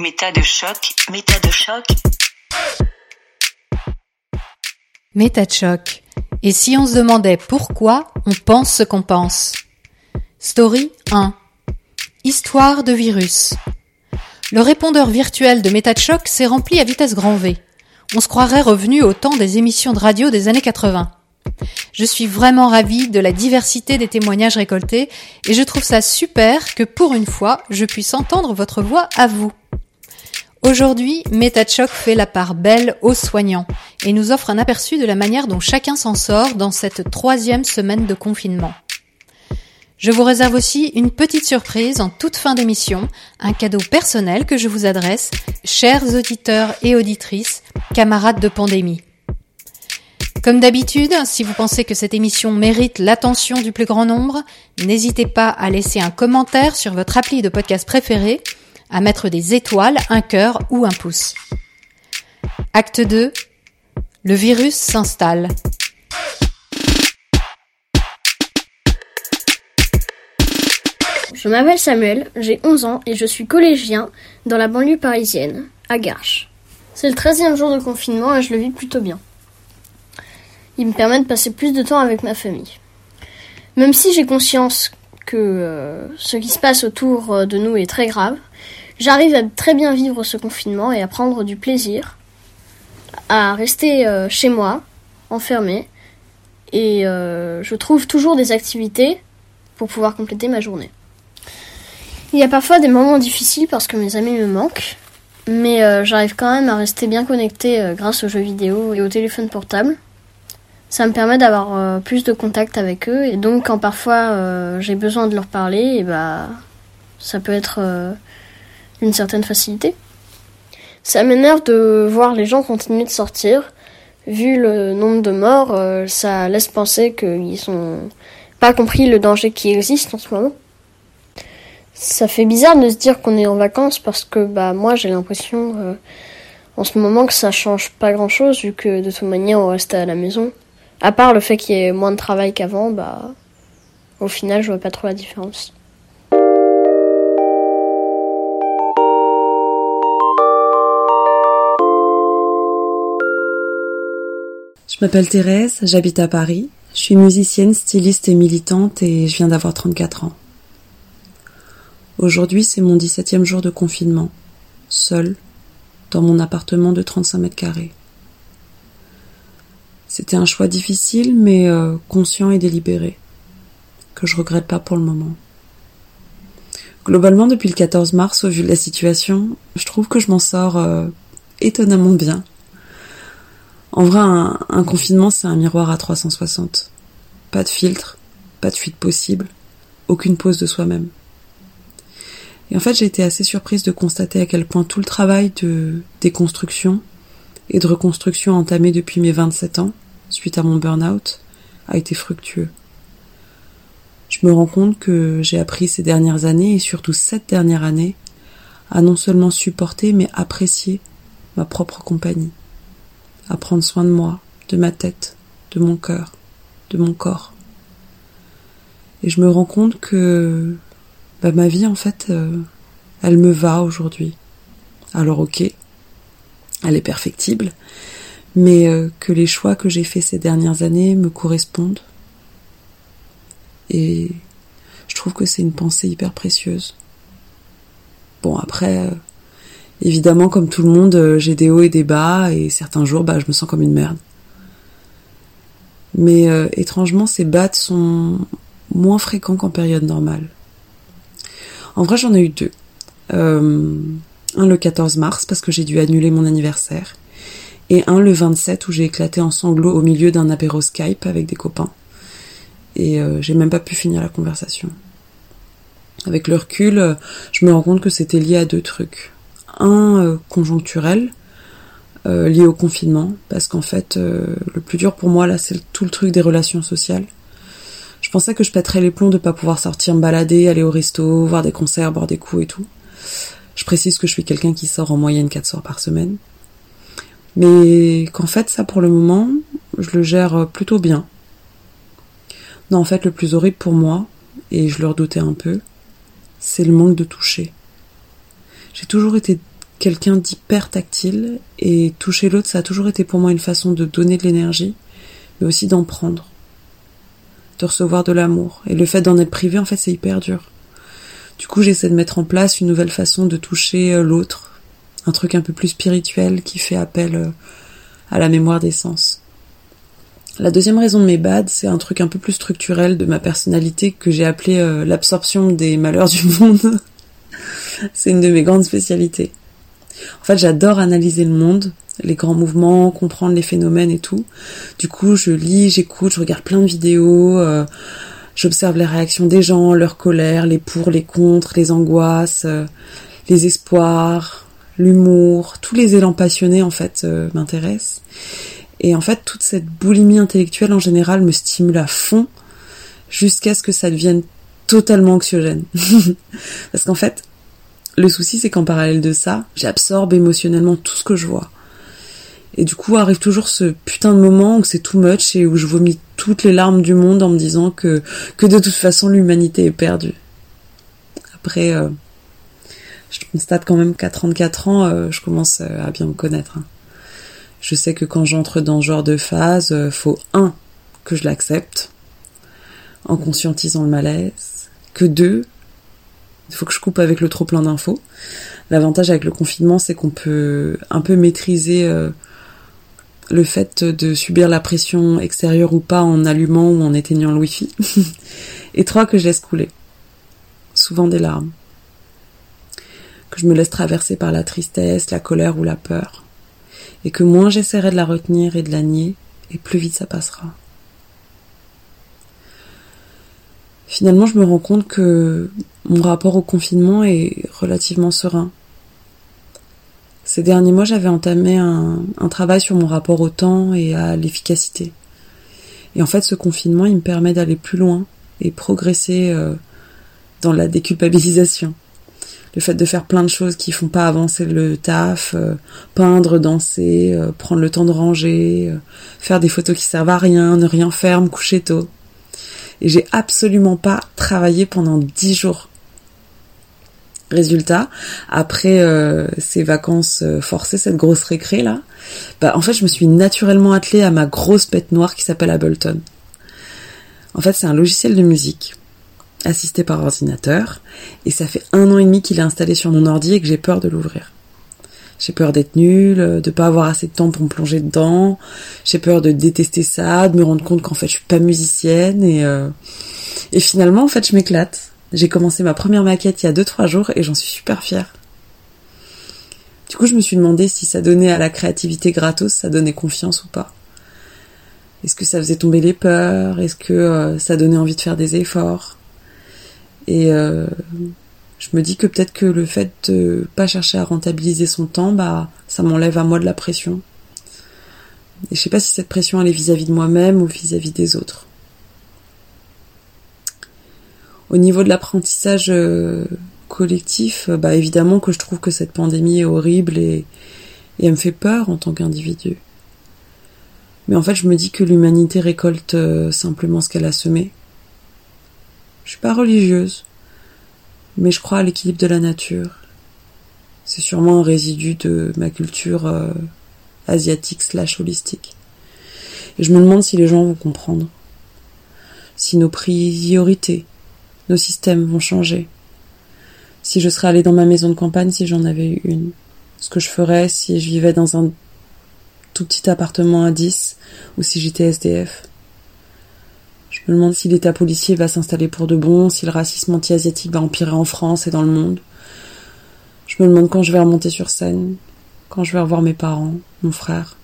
Méta de choc, méta de choc. Méta de choc. Et si on se demandait pourquoi on pense ce qu'on pense? Story 1. Histoire de virus. Le répondeur virtuel de MetaChoc s'est rempli à vitesse grand V. On se croirait revenu au temps des émissions de radio des années 80. Je suis vraiment ravie de la diversité des témoignages récoltés et je trouve ça super que pour une fois, je puisse entendre votre voix à vous. Aujourd'hui, MetaChoc fait la part belle aux soignants et nous offre un aperçu de la manière dont chacun s'en sort dans cette troisième semaine de confinement. Je vous réserve aussi une petite surprise en toute fin d'émission, un cadeau personnel que je vous adresse, chers auditeurs et auditrices, camarades de pandémie. Comme d'habitude, si vous pensez que cette émission mérite l'attention du plus grand nombre, n'hésitez pas à laisser un commentaire sur votre appli de podcast préféré, à mettre des étoiles, un cœur ou un pouce. Acte 2. Le virus s'installe. Je m'appelle Samuel, j'ai 11 ans et je suis collégien dans la banlieue parisienne, à Garches. C'est le 13e jour de confinement et je le vis plutôt bien. Il me permet de passer plus de temps avec ma famille. Même si j'ai conscience que euh, ce qui se passe autour euh, de nous est très grave, j'arrive à très bien vivre ce confinement et à prendre du plaisir, à rester euh, chez moi, enfermé, et je trouve toujours des activités pour pouvoir compléter ma journée. Il y a parfois des moments difficiles parce que mes amis me manquent, mais euh, j'arrive quand même à rester bien connecté euh, grâce aux jeux vidéo et au téléphone portable. Ça me permet d'avoir euh, plus de contact avec eux et donc quand parfois j'ai besoin de leur parler, et bah ça peut être une certaine facilité. Ça m'énerve de voir les gens continuer de sortir. Vu le nombre de morts, ça laisse penser qu'ils sont pas compris le danger qui existe en ce moment. Ça fait bizarre de se dire qu'on est en vacances parce que bah moi j'ai l'impression euh, en ce moment que ça change pas grand chose vu que de toute manière on reste à la maison. À part le fait qu'il y ait moins de travail qu'avant, bah au final je vois pas trop la différence. Je m'appelle Thérèse, j'habite à Paris. Je suis musicienne, styliste et militante et je viens d'avoir 34 ans. Aujourd'hui, c'est mon 17e jour de confinement, seul, dans mon appartement de 35 mètres carrés. C'était un choix difficile, mais euh, conscient et délibéré, que je regrette pas pour le moment. Globalement, depuis le 14 mars, au vu de la situation, je trouve que je m'en sors euh, étonnamment bien. En vrai, un, confinement, c'est un miroir à 360. Pas de filtre, pas de fuite possible, aucune pause de soi-même. Et en fait, j'ai été assez surprise de constater à quel point tout le travail de déconstruction et de reconstruction entamé depuis mes 27 ans, suite à mon burn-out, a été fructueux. Je me rends compte que j'ai appris ces dernières années, et surtout cette dernière année, à non seulement supporter, mais apprécier ma propre compagnie, à prendre soin de moi, de ma tête, de mon cœur, de mon corps. Et je me rends compte que bah, ma vie en fait, euh, elle me va aujourd'hui. Alors ok, elle est perfectible, mais euh, que les choix que j'ai faits ces dernières années me correspondent. Et je trouve que c'est une pensée hyper précieuse. Bon après, euh, évidemment comme tout le monde, j'ai des hauts et des bas, et certains jours, bah, je me sens comme une merde. Mais étrangement, ces bats sont moins fréquents qu'en période normale. En vrai, j'en ai eu deux. Euh, un le 14 mars parce que j'ai dû annuler mon anniversaire. Et un le 27 où j'ai éclaté en sanglots au milieu d'un apéro Skype avec des copains. Et euh, j'ai même pas pu finir la conversation. Avec le recul, euh, je me rends compte que c'était lié à deux trucs. Un conjoncturel, lié au confinement, parce qu'en fait, le plus dur pour moi là, c'est tout le truc des relations sociales. Je pensais que je pèterais les plombs de pas pouvoir sortir me balader, aller au resto, voir des concerts, boire des coups et tout. Je précise que je suis quelqu'un qui sort en moyenne 4 soirs par semaine. Mais qu'en fait, ça pour le moment, je le gère plutôt bien. Non, en fait, le plus horrible pour moi, et je le redoutais un peu, c'est le manque de toucher. J'ai toujours été quelqu'un d'hyper tactile et toucher l'autre, ça a toujours été pour moi une façon de donner de l'énergie, mais aussi d'en prendre, de recevoir de l'amour. Et le fait d'en être privé, en fait, c'est hyper dur. Du coup, j'essaie de mettre en place une nouvelle façon de toucher euh, l'autre, un truc un peu plus spirituel qui fait appel euh, à la mémoire des sens. La deuxième raison de mes bads, c'est un truc un peu plus structurel de ma personnalité que j'ai appelé euh, l'absorption des malheurs du monde. c'est une de mes grandes spécialités. En fait, j'adore analyser le monde, les grands mouvements, comprendre les phénomènes et tout. Du coup, je lis, j'écoute, je regarde plein de vidéos, euh, j'observe les réactions des gens, leur colère, les pour, les contre, les angoisses, euh, les espoirs, l'humour, tous les élans passionnés en fait euh, m'intéressent. Et en fait, toute cette boulimie intellectuelle en général me stimule à fond jusqu'à ce que ça devienne totalement anxiogène. Parce qu'en fait, le souci, c'est qu'en parallèle de ça, j'absorbe émotionnellement tout ce que je vois. Et du coup, arrive toujours ce putain de moment où c'est too much et où je vomis toutes les larmes du monde en me disant que, que de toute façon l'humanité est perdue. Après, euh, je constate quand même qu'à 34 ans, euh, je commence euh, à bien me connaître. Hein. Je sais que quand j'entre dans ce genre de phase, faut un, que je l'accepte, en conscientisant le malaise, que deux, il faut que je coupe avec le trop plein d'infos. L'avantage avec le confinement, c'est qu'on peut un peu maîtriser euh, le fait de subir la pression extérieure ou pas en allumant ou en éteignant le wifi. Et trois, que je laisse couler. Souvent des larmes. Que je me laisse traverser par la tristesse, la colère ou la peur. Et que moins j'essaierai de la retenir et de la nier, et plus vite ça passera. Finalement, je me rends compte que mon rapport au confinement est relativement serein. Ces derniers mois, j'avais entamé un, travail sur mon rapport au temps et à l'efficacité. Et en fait, ce confinement, il me permet d'aller plus loin et progresser euh, dans la déculpabilisation. Le fait de faire plein de choses qui font pas avancer le taf, euh, peindre, danser, euh, prendre le temps de ranger, faire des photos qui servent à rien, ne rien faire, me coucher tôt. Et j'ai absolument pas travaillé pendant dix jours. Résultat, après euh, ces vacances euh, forcées, cette grosse récré là, bah en fait je me suis naturellement attelée à ma grosse bête noire qui s'appelle Ableton. En fait c'est un logiciel de musique assisté par ordinateur et ça fait un an et demi qu'il est installé sur mon ordi et que j'ai peur de l'ouvrir. J'ai peur d'être nulle, de pas avoir assez de temps pour me plonger dedans. J'ai peur de détester ça, de me rendre compte qu'en fait je suis pas musicienne et euh, et finalement en fait je m'éclate. J'ai commencé ma première maquette il y a 2-3 jours et j'en suis super fière. Du coup, je me suis demandé si ça donnait à la créativité gratos, ça donnait confiance ou pas. Est-ce que ça faisait tomber les peurs? Est-ce que euh, ça donnait envie de faire des efforts? Et euh, je me dis que peut-être que le fait de pas chercher à rentabiliser son temps, bah, ça m'enlève à moi de la pression. Et je sais pas si cette pression elle est vis-à-vis de moi-même ou vis à -vis des autres. Au niveau de l'apprentissage euh, collectif, euh, bah évidemment que je trouve que cette pandémie est horrible et, et elle me fait peur en tant qu'individu. Mais en fait, je me dis que l'humanité récolte euh, simplement ce qu'elle a semé. Je suis pas religieuse, mais je crois à l'équilibre de la nature. C'est sûrement un résidu de ma culture asiatique slash holistique. Et je me demande si les gens vont comprendre. Si nos priorités, nos systèmes vont changer. Si je serais allée dans ma maison de campagne si j'en avais eu une. Ce que je ferais si je vivais dans un tout petit appartement à 10 ou si j'étais SDF. Je me demande si l'état policier va s'installer pour de bon, si le racisme anti-asiatique va empirer en France et dans le monde. Je me demande quand je vais remonter sur scène, quand je vais revoir mes parents, mon frère,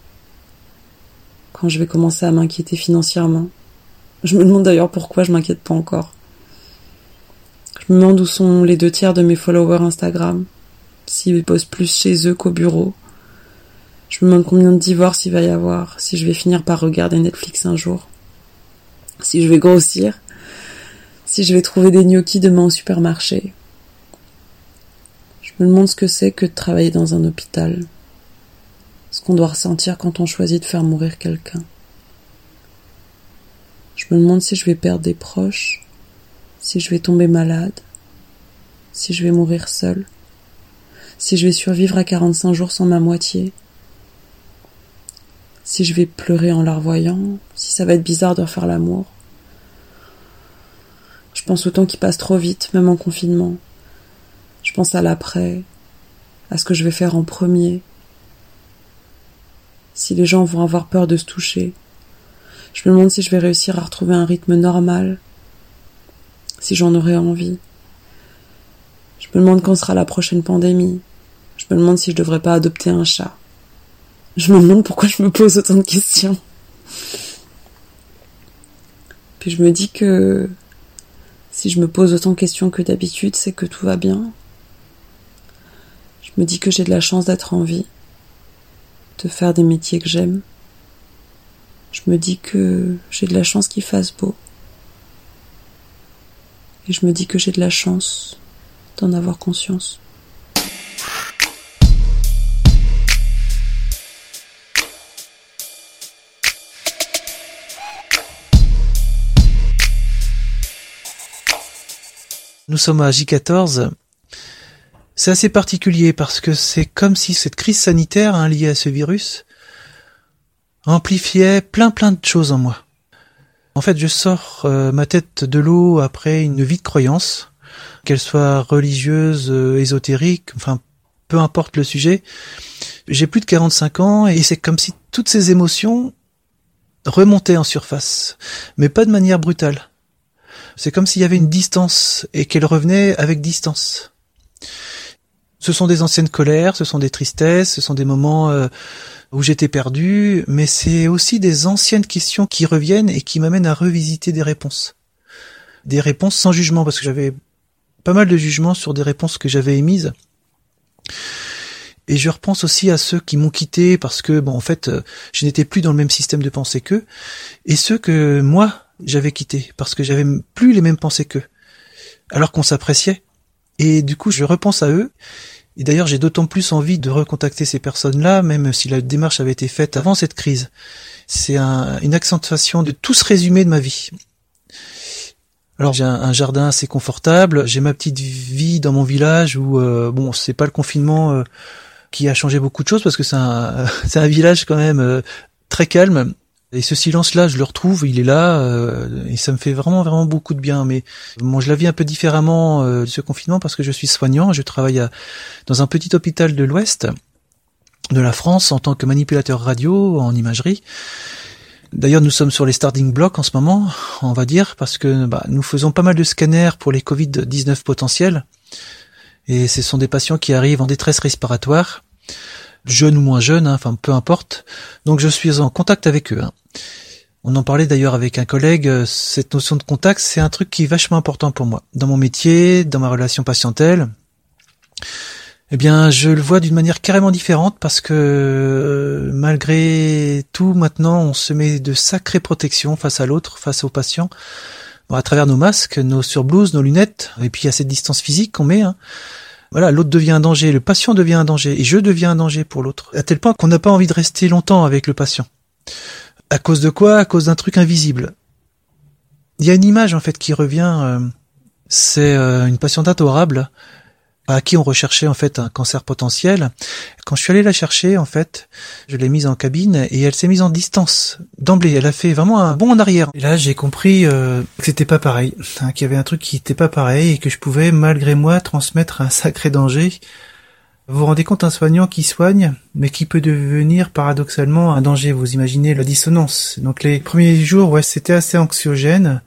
quand je vais commencer à m'inquiéter financièrement. Je me demande d'ailleurs pourquoi je m'inquiète pas encore. Je me demande où sont les deux tiers de mes followers Instagram, s'ils posent plus chez eux qu'au bureau. Je me demande combien de divorces il va y avoir, si je vais finir par regarder Netflix un jour, si je vais grossir, si je vais trouver des gnocchis demain au supermarché. Je me demande ce que c'est que de travailler dans un hôpital, ce qu'on doit ressentir quand on choisit de faire mourir quelqu'un. Je me demande si je vais perdre des proches, si je vais tomber malade, si je vais mourir seule, si je vais survivre à 45 jours sans ma moitié, si je vais pleurer en la revoyant, si ça va être bizarre de refaire l'amour. Je pense au temps qui passe trop vite, même en confinement. Je pense à l'après, à ce que je vais faire en premier. Si les gens vont avoir peur de se toucher. Je me demande si je vais réussir à retrouver un rythme normal, si j'en aurai envie. Je me demande quand sera la prochaine pandémie. Je me demande si je devrais pas adopter un chat. Je me demande pourquoi je me pose autant de questions. Puis je me dis que si je me pose autant de questions que d'habitude, c'est que tout va bien. Je me dis que j'ai de la chance d'être en vie, de faire des métiers que j'aime. Je me dis que j'ai de la chance qu'il fasse beau. Et je me dis que j'ai de la chance d'en avoir conscience. Nous sommes à J14. C'est assez particulier parce que c'est comme si cette crise sanitaire hein, liée à ce virus amplifiait plein plein de choses en moi. En fait, je sors euh, ma tête de l'eau après une vie de croyance, qu'elle soit religieuse, euh, enfin peu importe le sujet. J'ai plus de 45 ans et c'est comme si toutes ces émotions remontaient en surface, mais pas de manière brutale. C'est comme s'il y avait une distance et qu'elle revenait avec distance. Ce sont des anciennes colères, ce sont des tristesses, ce sont des moments euh, où j'étais perdu, mais c'est aussi des anciennes questions qui reviennent et qui m'amènent à revisiter des réponses. Des réponses sans jugement, parce que j'avais pas mal de jugements sur des réponses que j'avais émises. Et je repense aussi à ceux qui m'ont quitté parce que, bon, en fait, euh, je n'étais plus dans le même système de pensée qu'eux, et ceux que moi, j'avais quitté parce que j'avais plus les mêmes pensées qu'eux, alors qu'on s'appréciait. Et du coup, je repense à eux. Et d'ailleurs, j'ai d'autant plus envie de recontacter ces personnes-là, même si la démarche avait été faite avant cette crise. C'est une accentuation de tout ce résumé de ma vie. Alors j'ai un, jardin assez confortable, j'ai ma petite vie dans mon village où euh, bon c'est pas le confinement euh, qui a changé beaucoup de choses parce que c'est un, village quand même euh, très calme et ce silence-là, je le retrouve, il est là, euh, et ça me fait vraiment vraiment beaucoup de bien. Mais moi, je la vis un peu différemment euh, ce confinement parce que je suis soignant, je travaille dans un petit hôpital de l'Ouest de la France en tant que manipulateur radio en imagerie. D'ailleurs, nous sommes sur les starting blocks en ce moment, on va dire, parce que bah, nous faisons pas mal de scanners pour les Covid-19 potentiels. Et ce sont des patients qui arrivent en détresse respiratoire jeunes ou moins jeunes, hein, enfin peu importe. Donc je suis en contact avec eux. Hein. On en parlait d'ailleurs avec un collègue, euh, cette notion de contact, c'est un truc qui est vachement important pour moi. Dans mon métier, dans ma relation patientèle, eh bien, je le vois d'une manière carrément différente parce que euh, malgré tout, maintenant, on se met de sacrées protections face à l'autre, face aux patients, à travers nos masques, nos surblouses, nos lunettes, et puis a cette distance physique qu'on met. Hein voilà, l'autre devient un danger, le patient devient un danger, et je deviens un danger pour l'autre, à tel point qu'on n'a pas envie de rester longtemps avec le patient. À cause de quoi? À cause d'un truc invisible. Il y a une image en fait qui revient, euh, c'est euh, une patiente adorable à qui on recherchait en fait un cancer potentiel. Quand je suis allé la chercher, en fait, je l'ai mise en cabine et elle s'est mise en distance d'emblée. Elle a fait vraiment un bond en arrière. Et là, j'ai compris euh, que c'était pas pareil, hein, qu'il y avait un truc qui était pas pareil et que je pouvais, malgré moi, transmettre un sacré danger. Vous vous rendez compte, un soignant qui soigne, mais qui peut devenir paradoxalement un danger. Vous imaginez la dissonance. Donc les premiers jours, ouais, c'était assez anxiogène.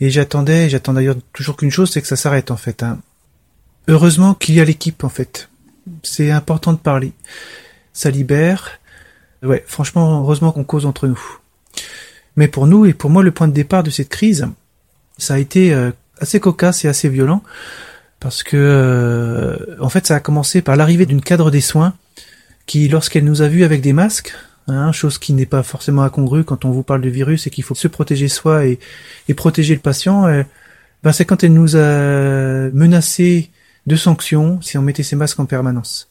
Et j'attendais, j'attends d'ailleurs toujours qu'une chose, c'est que ça s'arrête en fait. Hein. Heureusement qu'il y a l'équipe en fait. C'est important de parler. Ça libère. Ouais, franchement, heureusement qu'on cause entre nous. Mais pour nous et pour moi, le point de départ de cette crise, ça a été euh, assez cocasse et assez violent parce que euh, en fait, ça a commencé par l'arrivée d'une cadre des soins qui, lorsqu'elle nous a vus avec des masques, hein, chose qui n'est pas forcément incongrue quand on vous parle de virus et qu'il faut se protéger soi et, protéger le patient, euh, ben c'est quand elle nous a menacé de sanctions si on mettait ces masques en permanence.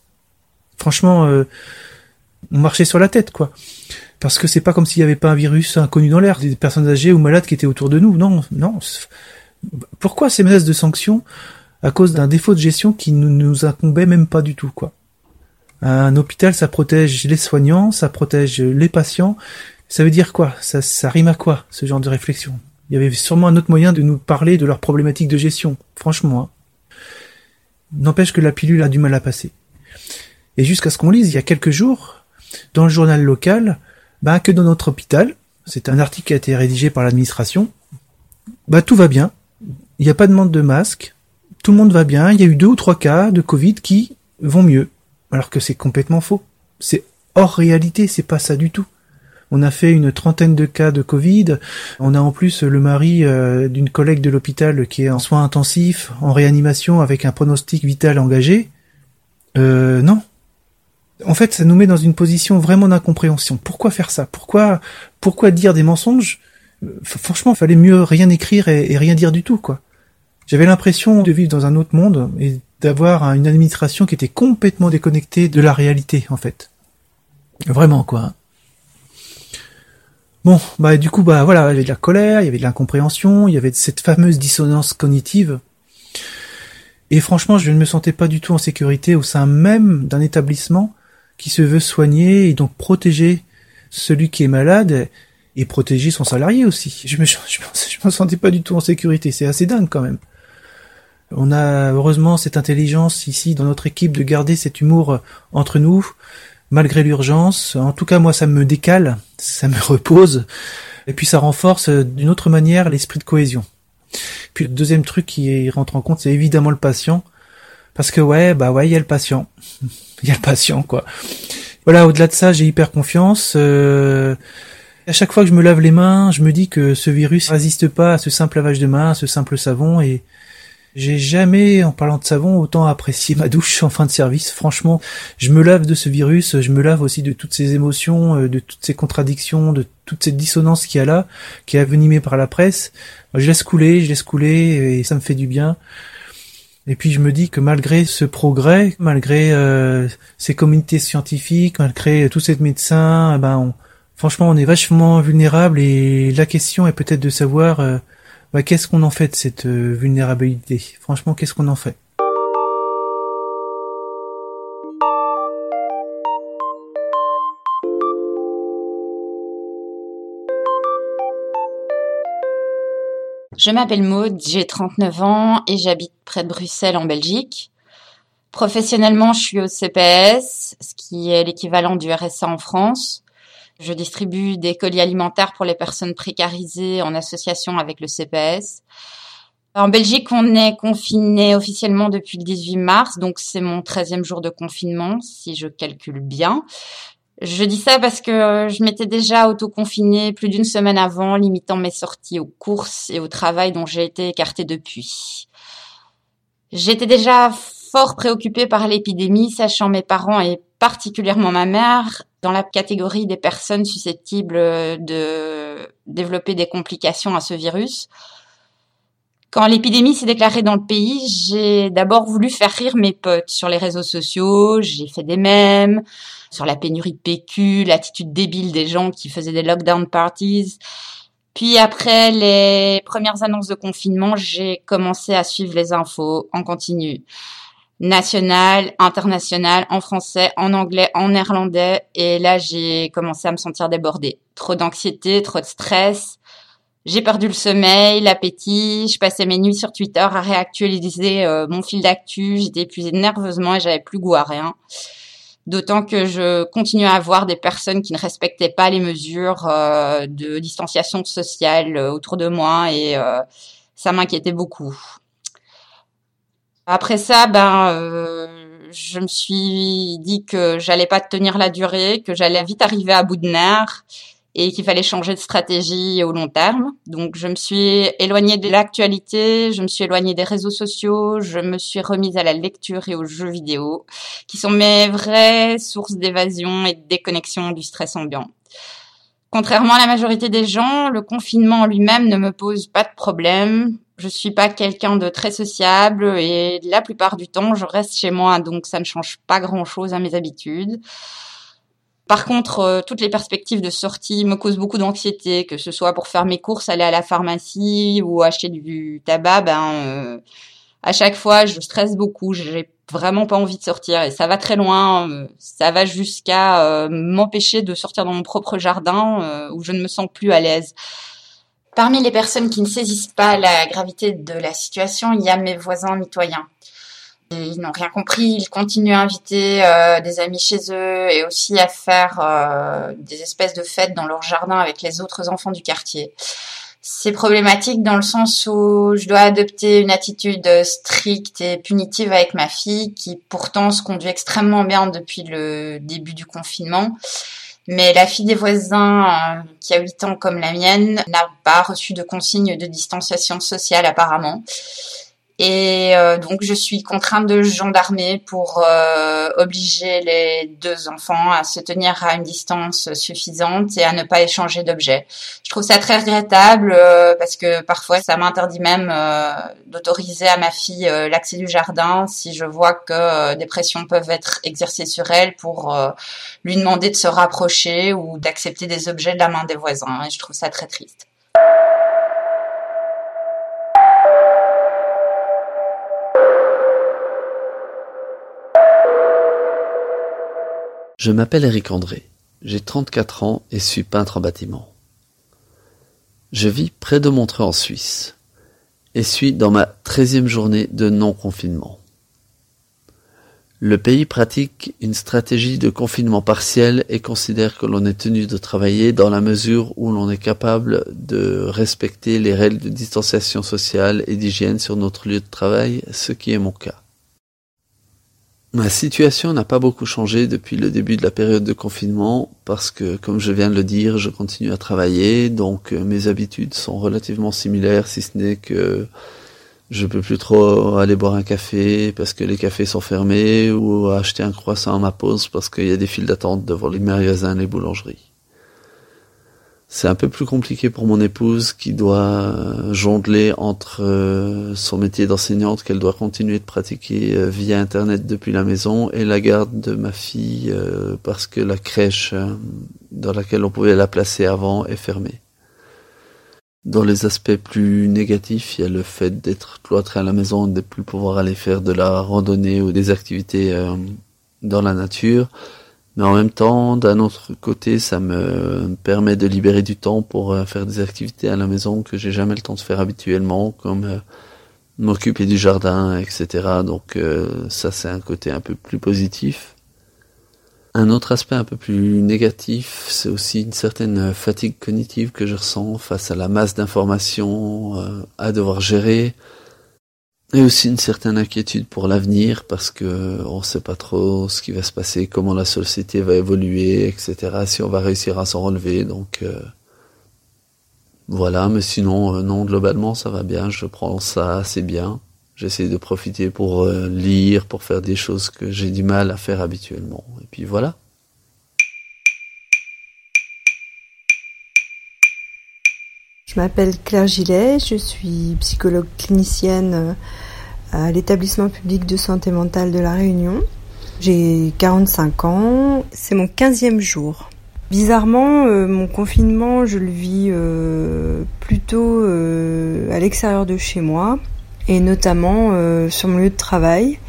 Franchement, euh, on marchait sur la tête, quoi. Parce que c'est pas comme s'il y avait pas un virus inconnu dans l'air, des personnes âgées ou malades qui étaient autour de nous. Non, non. Pourquoi ces menaces de sanctions à cause d'un défaut de gestion qui ne nous incombait même pas du tout, quoi. Un hôpital, ça protège les soignants, ça protège les patients. Ça veut dire quoi? Ça, ça rime à quoi, ce genre de réflexion? Il y avait sûrement un autre moyen de nous parler de leurs problématiques de gestion, franchement. Hein. N'empêche que la pilule a du mal à passer. Et jusqu'à ce qu'on lise, il y a quelques jours, dans le journal local, bah, que dans notre hôpital, c'est un article qui a été rédigé par l'administration, bah, tout va bien. Il n'y a pas de demande de masque. Tout le monde va bien. Il y a eu deux ou trois cas de Covid qui vont mieux. Alors que c'est complètement faux. C'est hors réalité. C'est pas ça du tout. On a fait une trentaine de cas de Covid. On a en plus le mari euh, d'une collègue de l'hôpital qui est en soins intensifs, en réanimation avec un pronostic vital engagé. Euh, non. En fait, ça nous met dans une position vraiment d'incompréhension. Pourquoi faire ça? Pourquoi, pourquoi dire des mensonges? Franchement, fallait mieux rien écrire et, et rien dire du tout, quoi. J'avais l'impression de vivre dans un autre monde et d'avoir une administration qui était complètement déconnectée de la réalité, en fait. Vraiment, quoi. Bon, bah du coup, bah voilà, il y avait de la colère, il y avait de l'incompréhension, il y avait cette fameuse dissonance cognitive. Et franchement, je ne me sentais pas du tout en sécurité au sein même d'un établissement qui se veut soigner et donc protéger celui qui est malade et protéger son salarié aussi. Je me, me sentais pas du tout en sécurité. C'est assez dingue quand même. On a heureusement cette intelligence ici dans notre équipe de garder cet humour entre nous, malgré l'urgence. En tout cas, moi, ça me décale, ça me repose, et puis ça renforce d'une autre manière l'esprit de cohésion. Puis le deuxième truc qui rentre en compte, c'est évidemment le patient, parce que ouais, bah ouais, il y a le patient, il y a le patient quoi. Voilà, au-delà de ça, j'ai hyper confiance. Euh... À chaque fois que je me lave les mains, je me dis que ce virus résiste pas à ce simple lavage de mains, à ce simple savon et j'ai jamais, en parlant de savon, autant apprécié ma douche en fin de service. Franchement, je me lave de ce virus, je me lave aussi de toutes ces émotions, euh, de toutes ces contradictions, de toute cette dissonance qu'il y a là, qui est avenimée par la presse. Je laisse couler, je laisse couler, et ça me fait du bien. Et puis je me dis que malgré ce progrès, malgré euh, ces communautés scientifiques, malgré tous ces médecins, eh ben franchement on est vachement vulnérable et la question est peut-être de savoir euh, qu'est-ce qu'on en fait de cette euh, vulnérabilité? Franchement, qu'est-ce qu'on en fait? Je m'appelle Maude, j'ai 39 ans et j'habite près de Bruxelles en Belgique. Professionnellement, je suis au CPS, ce qui est l'équivalent du RSA en France. Je distribue des colis alimentaires pour les personnes précarisées en association avec le CPS. En Belgique, on est confiné officiellement depuis le 18 mars, donc c'est mon 13e jour de confinement, si je calcule bien. Je dis ça parce que je m'étais déjà auto-confinée plus d'une semaine avant, limitant mes sorties aux courses et au travail dont j'ai été écartée depuis. J'étais déjà fort préoccupée par l'épidémie, sachant mes parents et particulièrement ma mère dans la catégorie des personnes susceptibles de développer des complications à ce virus. Quand l'épidémie s'est déclarée dans le pays, j'ai d'abord voulu faire rire mes potes sur les réseaux sociaux, j'ai fait des mèmes sur la pénurie de PQ, l'attitude débile des gens qui faisaient des lockdown parties. Puis après les premières annonces de confinement, j'ai commencé à suivre les infos en continu national, international, en français, en anglais, en néerlandais. Et là, j'ai commencé à me sentir débordée. Trop d'anxiété, trop de stress. J'ai perdu le sommeil, l'appétit. Je passais mes nuits sur Twitter à réactualiser euh, mon fil d'actu. J'étais épuisée nerveusement et j'avais plus goût à rien. D'autant que je continuais à avoir des personnes qui ne respectaient pas les mesures euh, de distanciation sociale euh, autour de moi et ça m'inquiétait beaucoup. Après ça, ben, euh, je me suis dit que j'allais pas tenir la durée, que j'allais vite arriver à bout de nerfs et qu'il fallait changer de stratégie au long terme. Donc, je me suis éloignée de l'actualité, je me suis éloignée des réseaux sociaux, je me suis remise à la lecture et aux jeux vidéo, qui sont mes vraies sources d'évasion et de déconnexion du stress ambiant. Contrairement à la majorité des gens, le confinement en lui-même ne me pose pas de problème. Je suis pas quelqu'un de très sociable et la plupart du temps, je reste chez moi, donc ça ne change pas grand-chose à mes habitudes. Par contre, euh, toutes les perspectives de sortie me causent beaucoup d'anxiété, que ce soit pour faire mes courses, aller à la pharmacie ou acheter du tabac. Ben, euh, À chaque fois, je stresse beaucoup, j'ai vraiment pas envie de sortir et ça va très loin. euh, Ça va jusqu'à m'empêcher de sortir dans mon propre jardin où je ne me sens plus à l'aise. Parmi les personnes qui ne saisissent pas la gravité de la situation, il y a mes voisins mitoyens. Ils n'ont rien compris, ils continuent à inviter euh, des amis chez eux et aussi à faire euh, des espèces de fêtes dans leur jardin avec les autres enfants du quartier. C'est problématique dans le sens où je dois adopter une attitude stricte et punitive avec ma fille qui pourtant se conduit extrêmement bien depuis le début du confinement. Mais la fille des voisins, euh, qui a 8 ans comme la mienne, n'a pas reçu de consigne de distanciation sociale apparemment. Et euh, donc je suis contrainte de gendarmer pour euh, obliger les deux enfants à se tenir à une distance suffisante et à ne pas échanger d'objets. Je trouve ça très regrettable euh, parce que parfois ça m'interdit même euh, d'autoriser à ma fille euh, l'accès du jardin si je vois que euh, des pressions peuvent être exercées sur elle pour lui demander de se rapprocher ou d'accepter des objets de la main des voisins. Et je trouve ça très triste. Je m'appelle Eric André, j'ai 34 ans et suis peintre en bâtiment. Je vis près de Montreux en Suisse et suis dans ma treizième journée de non-confinement. Le pays pratique une stratégie de confinement partiel et considère que l'on est tenu de travailler dans la mesure où l'on est capable de respecter les règles de distanciation sociale et d'hygiène sur notre lieu de travail, ce qui est mon cas. Ma situation n'a pas beaucoup changé depuis le début de la période de confinement parce que, comme je viens de le dire, je continue à travailler, donc euh, mes habitudes sont relativement similaires, si ce n'est que je peux plus trop aller boire un café parce que les cafés sont fermés ou acheter un croissant à ma pause parce qu'il y a des files d'attente devant les magasins et les boulangeries. C'est un peu plus compliqué pour mon épouse qui doit jongler entre euh, son métier d'enseignante qu'elle doit continuer de pratiquer euh, via Internet depuis la maison et la garde de ma fille euh, parce que la crèche dans laquelle on pouvait la placer avant est fermée. Dans les aspects plus négatifs, il y a le fait d'être cloîtré à la maison, de ne plus pouvoir aller faire de la randonnée ou des activités dans la nature. Mais en même temps, d'un autre côté, ça me permet de libérer du temps pour euh, faire des activités à la maison que j'ai jamais le temps de faire habituellement, comme euh, m'occuper du jardin, etc. Donc euh, ça, c'est un côté un peu plus positif. Un autre aspect un peu plus négatif, c'est aussi une certaine fatigue cognitive que je ressens face à la masse d'informations à devoir gérer. Et aussi une certaine inquiétude pour l'avenir parce que on sait pas trop ce qui va se passer, comment la société va évoluer, etc. Si on va réussir à s'en relever. Donc euh, voilà, mais sinon euh, non, globalement ça va bien. Je prends ça assez bien. J'essaie de profiter pour euh, lire, pour faire des choses que j'ai du mal à faire habituellement. Et puis voilà. Je m'appelle Claire Gillet, je suis psychologue clinicienne euh, à l'établissement public de santé mentale de la Réunion. J'ai 45 ans, c'est mon 15e jour. Bizarrement, euh, mon confinement, je le vis euh, plutôt à l'extérieur de chez moi et notamment sur mon lieu de travail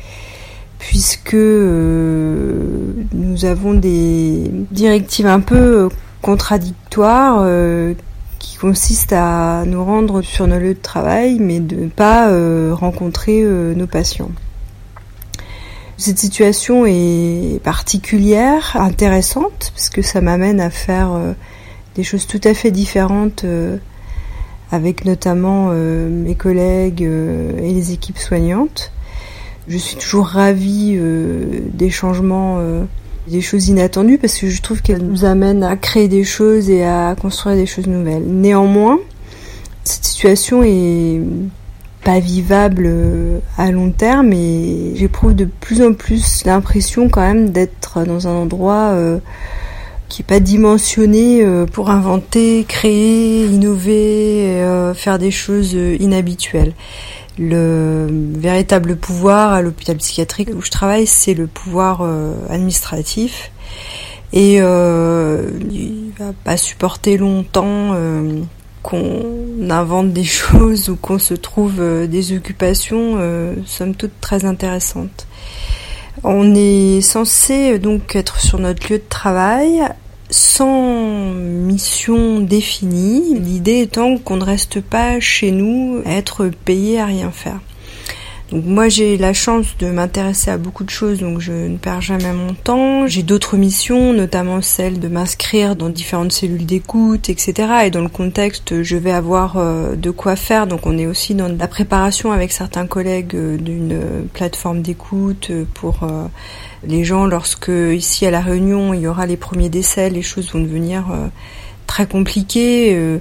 puisque nous avons des directives un peu contradictoires qui consistent à nous rendre sur nos lieux de travail mais de ne pas euh, rencontrer euh, nos patients. Cette situation est particulière, intéressante, parce que ça m'amène à faire euh, des choses tout à fait différentes euh, avec notamment euh, mes collègues euh, et les équipes soignantes. Je suis toujours ravie des changements, des choses inattendues, parce que je trouve qu'elles nous amènent à créer des choses et à construire des choses nouvelles. Néanmoins, cette situation est pas vivable euh, à long terme et j'éprouve de plus en plus l'impression quand même d'être dans un endroit euh, qui est pas dimensionné euh, pour inventer, créer, innover, faire des choses inhabituelles. Le véritable pouvoir à l'hôpital psychiatrique où je travaille, c'est le pouvoir euh, administratif et euh, il va pas supporter longtemps euh, qu'on invente des choses ou qu'on se trouve des occupations, somme toute très intéressantes. On est censé donc être sur notre lieu de travail sans mission définie, l'idée étant qu'on ne reste pas chez nous à être payé à rien faire. Donc moi j'ai la chance de m'intéresser à beaucoup de choses, donc je ne perds jamais mon temps. J'ai d'autres missions, notamment celle de m'inscrire dans différentes cellules d'écoute, etc. Et dans le contexte, je vais avoir euh, de quoi faire. Donc on est aussi dans la préparation avec certains collègues euh, d'une plateforme d'écoute pour euh, les gens lorsque ici à la Réunion il y aura les premiers décès, les choses vont devenir très compliqué, euh,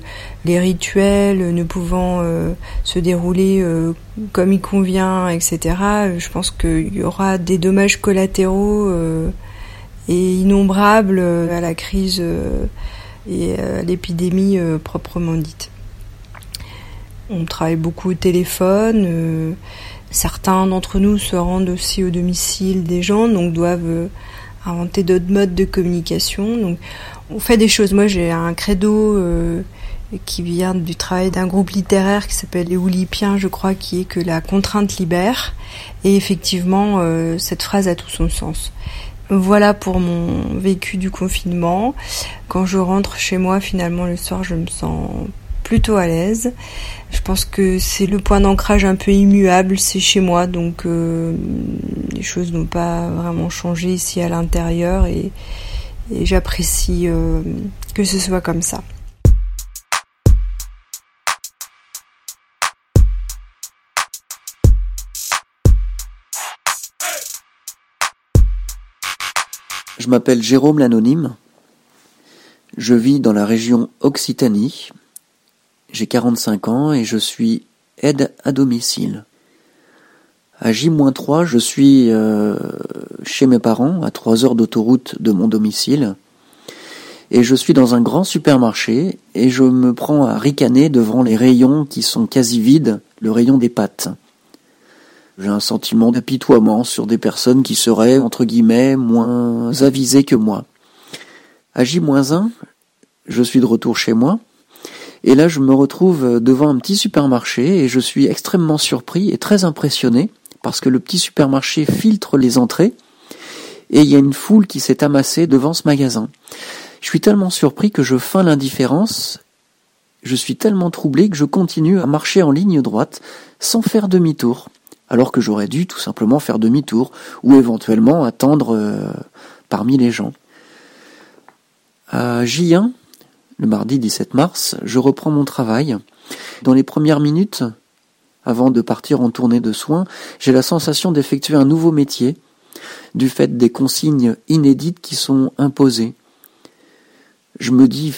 les rituels ne pouvant euh, se dérouler euh, comme il convient, etc. Je pense qu'il y aura des dommages collatéraux et innombrables à la crise et à l'épidémie proprement dite. On travaille beaucoup au téléphone. certains d'entre nous se rendent aussi au domicile des gens, donc doivent inventer d'autres modes de communication. On fait des choses. Moi, j'ai un credo euh, qui vient du travail d'un groupe littéraire qui s'appelle Les Oulipiens, je crois, qui est que la contrainte libère. Et effectivement, euh, cette phrase a tout son sens. Voilà pour mon vécu du confinement. Quand je rentre chez moi, finalement, le soir, je me sens plutôt à l'aise. Je pense que c'est le point d'ancrage un peu immuable, c'est chez moi, donc euh, les choses n'ont pas vraiment changé ici à l'intérieur et, et j'apprécie euh, que ce soit comme ça. Je m'appelle Jérôme l'Anonyme. Je vis dans la région Occitanie. J'ai 45 ans et je suis aide à domicile. À J-3, je suis euh, chez mes parents, à 3 heures d'autoroute de mon domicile. Et je suis dans un grand supermarché et je me prends à ricaner devant les rayons qui sont quasi vides, le rayon des pâtes. J'ai un sentiment d'apitoiement sur des personnes qui seraient, entre guillemets, moins avisées que moi. À J-1, je suis de retour chez moi. Et là, je me retrouve devant un petit supermarché et je suis extrêmement surpris et très impressionné parce que le petit supermarché filtre les entrées et il y a une foule qui s'est amassée devant ce magasin. Je suis tellement surpris que je feins l'indifférence, je suis tellement troublé que je continue à marcher en ligne droite sans faire demi-tour, alors que j'aurais dû tout simplement faire demi-tour ou éventuellement attendre euh, parmi les gens. À J1, le mardi 17 mars, je reprends mon travail. Dans les premières minutes, avant de partir en tournée de soins, j'ai la sensation d'effectuer un nouveau métier, du fait des consignes inédites qui sont imposées. Je me dis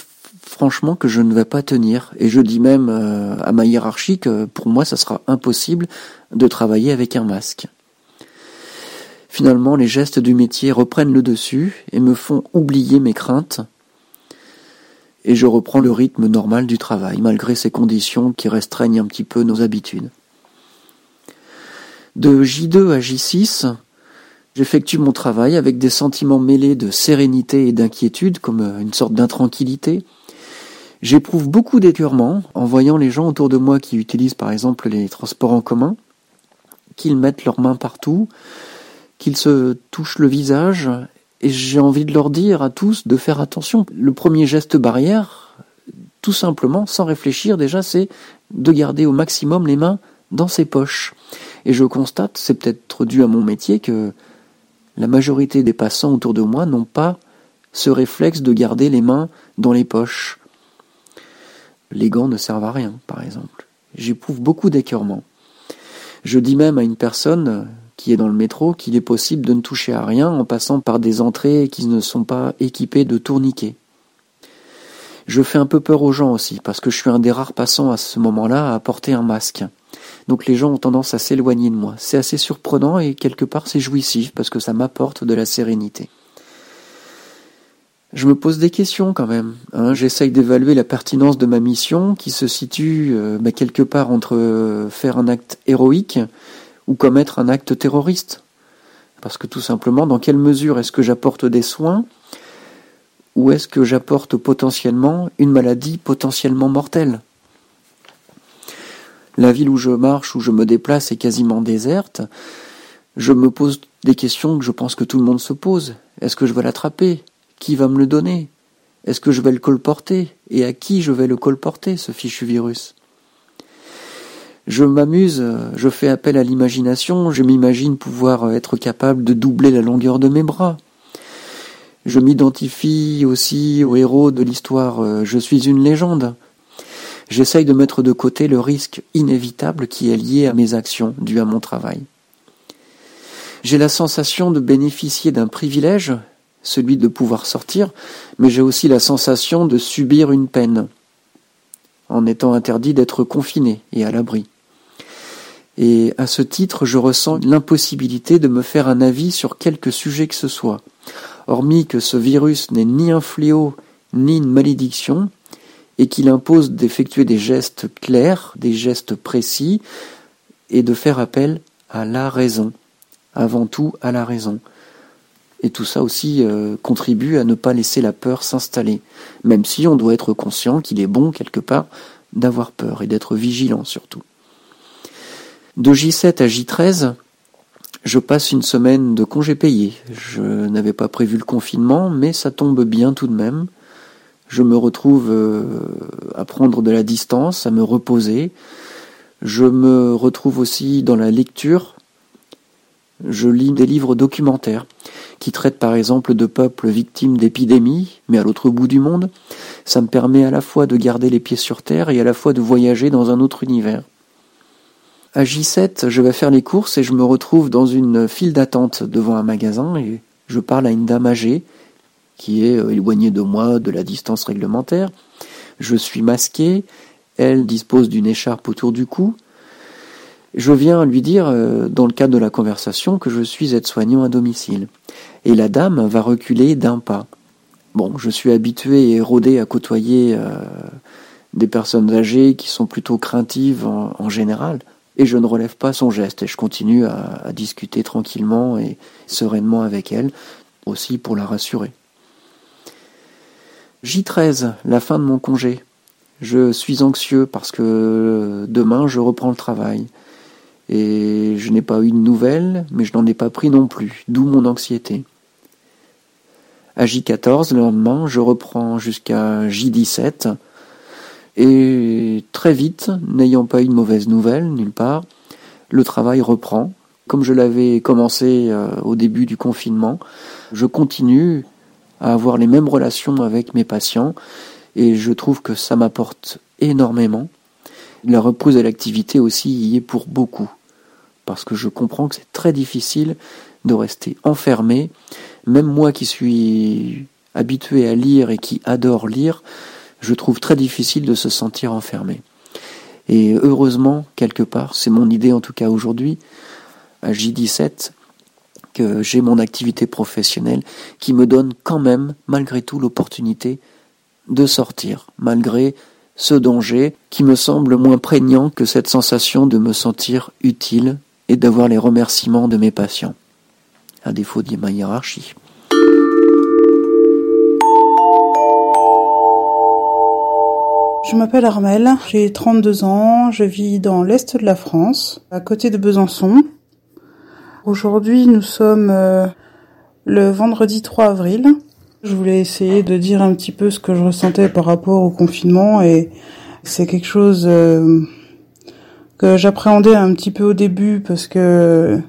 franchement que je ne vais pas tenir, et je dis même euh, à ma hiérarchie que pour moi ça sera impossible de travailler avec un masque. Finalement, les gestes du métier reprennent le dessus et me font oublier mes craintes, et je reprends le rythme normal du travail, malgré ces conditions qui restreignent un petit peu nos habitudes. De J2 à J6, j'effectue mon travail avec des sentiments mêlés de sérénité et d'inquiétude, comme euh, une sorte d'intranquillité. J'éprouve beaucoup d'écœurement en voyant les gens autour de moi qui utilisent par exemple les transports en commun, qu'ils mettent leurs mains partout, qu'ils se touchent le visage, et j'ai envie de leur dire à tous de faire attention. Le premier geste barrière, tout simplement, sans réfléchir déjà, c'est de garder au maximum les mains dans ses poches. Et je constate, c'est peut-être dû à mon métier, que la majorité des passants autour de moi n'ont pas ce réflexe de garder les mains dans les poches. Les gants ne servent à rien, par exemple. J'éprouve beaucoup d'écœurement. Je dis même à une personne qui est dans le métro qu'il est possible de ne toucher à rien en passant par des entrées qui ne sont pas équipées de tourniquets. Je fais un peu peur aux gens aussi, parce que je suis un des rares passants à ce moment-là à porter un masque. Donc les gens ont tendance à s'éloigner de moi. C'est assez surprenant et quelque part c'est jouissif parce que ça m'apporte de la sérénité. Je me pose des questions quand même. Hein. J'essaye d'évaluer la pertinence de ma mission qui se situe euh, bah, quelque part entre euh, faire un acte héroïque ou commettre un acte terroriste. Parce que tout simplement, dans quelle mesure est-ce que j'apporte des soins ou est-ce que j'apporte potentiellement une maladie potentiellement mortelle? La ville où je marche, où je me déplace est quasiment déserte. Je me pose des questions que je pense que tout le monde se pose. Est-ce que je vais l'attraper? Qui va me le donner? Est-ce que je vais le colporter? Et à qui je vais le colporter, ce fichu virus? Je m'amuse, je fais appel à l'imagination, je m'imagine pouvoir être capable de doubler la longueur de mes bras. Je m'identifie aussi au héros de l'histoire Je suis une légende. J'essaye de mettre de côté le risque inévitable qui est lié à mes actions dues à mon travail. J'ai la sensation de bénéficier d'un privilège, celui de pouvoir sortir, mais j'ai aussi la sensation de subir une peine, en étant interdit d'être confiné et à l'abri. Et à ce titre, je ressens l'impossibilité de me faire un avis sur quelque sujet que ce soit. Hormis que ce virus n'est ni un fléau, ni une malédiction, et qu'il impose d'effectuer des gestes clairs, des gestes précis, et de faire appel à la raison, avant tout à la raison. Et tout ça aussi euh, contribue à ne pas laisser la peur s'installer, même si on doit être conscient qu'il est bon quelque part d'avoir peur et d'être vigilant surtout. De J7 à J13, je passe une semaine de congé payé. Je n'avais pas prévu le confinement, mais ça tombe bien tout de même. Je me retrouve euh, à prendre de la distance, à me reposer. Je me retrouve aussi dans la lecture. Je lis des livres documentaires qui traitent par exemple de peuples victimes d'épidémies, mais à l'autre bout du monde. Ça me permet à la fois de garder les pieds sur terre et à la fois de voyager dans un autre univers. À J7, je vais faire les courses et je me retrouve dans une file d'attente devant un magasin et je parle à une dame âgée qui est euh, éloignée de moi de la distance réglementaire. Je suis masqué, elle dispose d'une écharpe autour du cou. Je viens lui dire, euh, dans le cadre de la conversation, que je suis aide-soignant à domicile. Et la dame va reculer d'un pas. Bon, je suis habitué et rodé à côtoyer euh, des personnes âgées qui sont plutôt craintives en général et je ne relève pas son geste et je continue à, discuter tranquillement et sereinement avec elle, aussi pour la rassurer. J13, la fin de mon congé. Je suis anxieux parce que demain je reprends le travail. Et je n'ai pas eu de nouvelles, mais je n'en ai pas pris non plus, d'où mon anxiété. À J14, le lendemain, je reprends jusqu'à J17, et très vite, n'ayant pas eu de mauvaises nouvelles nulle part, le travail reprend. Comme je l'avais commencé euh, au début du confinement, je continue à avoir les mêmes relations avec mes patients et je trouve que ça m'apporte énormément. La reprise de l'activité aussi y est pour beaucoup parce que je comprends que c'est très difficile de rester enfermé. Même moi qui suis habitué à lire et qui adore lire, je trouve très difficile de se sentir enfermé. Et heureusement, quelque part, c'est mon idée en tout cas aujourd'hui, à J17, que j'ai mon activité professionnelle qui me donne quand même, malgré tout, l'opportunité de sortir, malgré ce danger qui me semble moins prégnant que cette sensation de me sentir utile et d'avoir les remerciements de mes patients, à défaut de ma hiérarchie. Je m'appelle Armel, j'ai 32 ans, je vis dans l'est de la France, à côté de Besançon. Aujourd'hui, nous sommes euh, le vendredi 3 avril. Je voulais essayer de dire un petit peu ce que je ressentais par rapport au confinement et c'est quelque chose euh, que j'appréhendais un petit peu au début parce que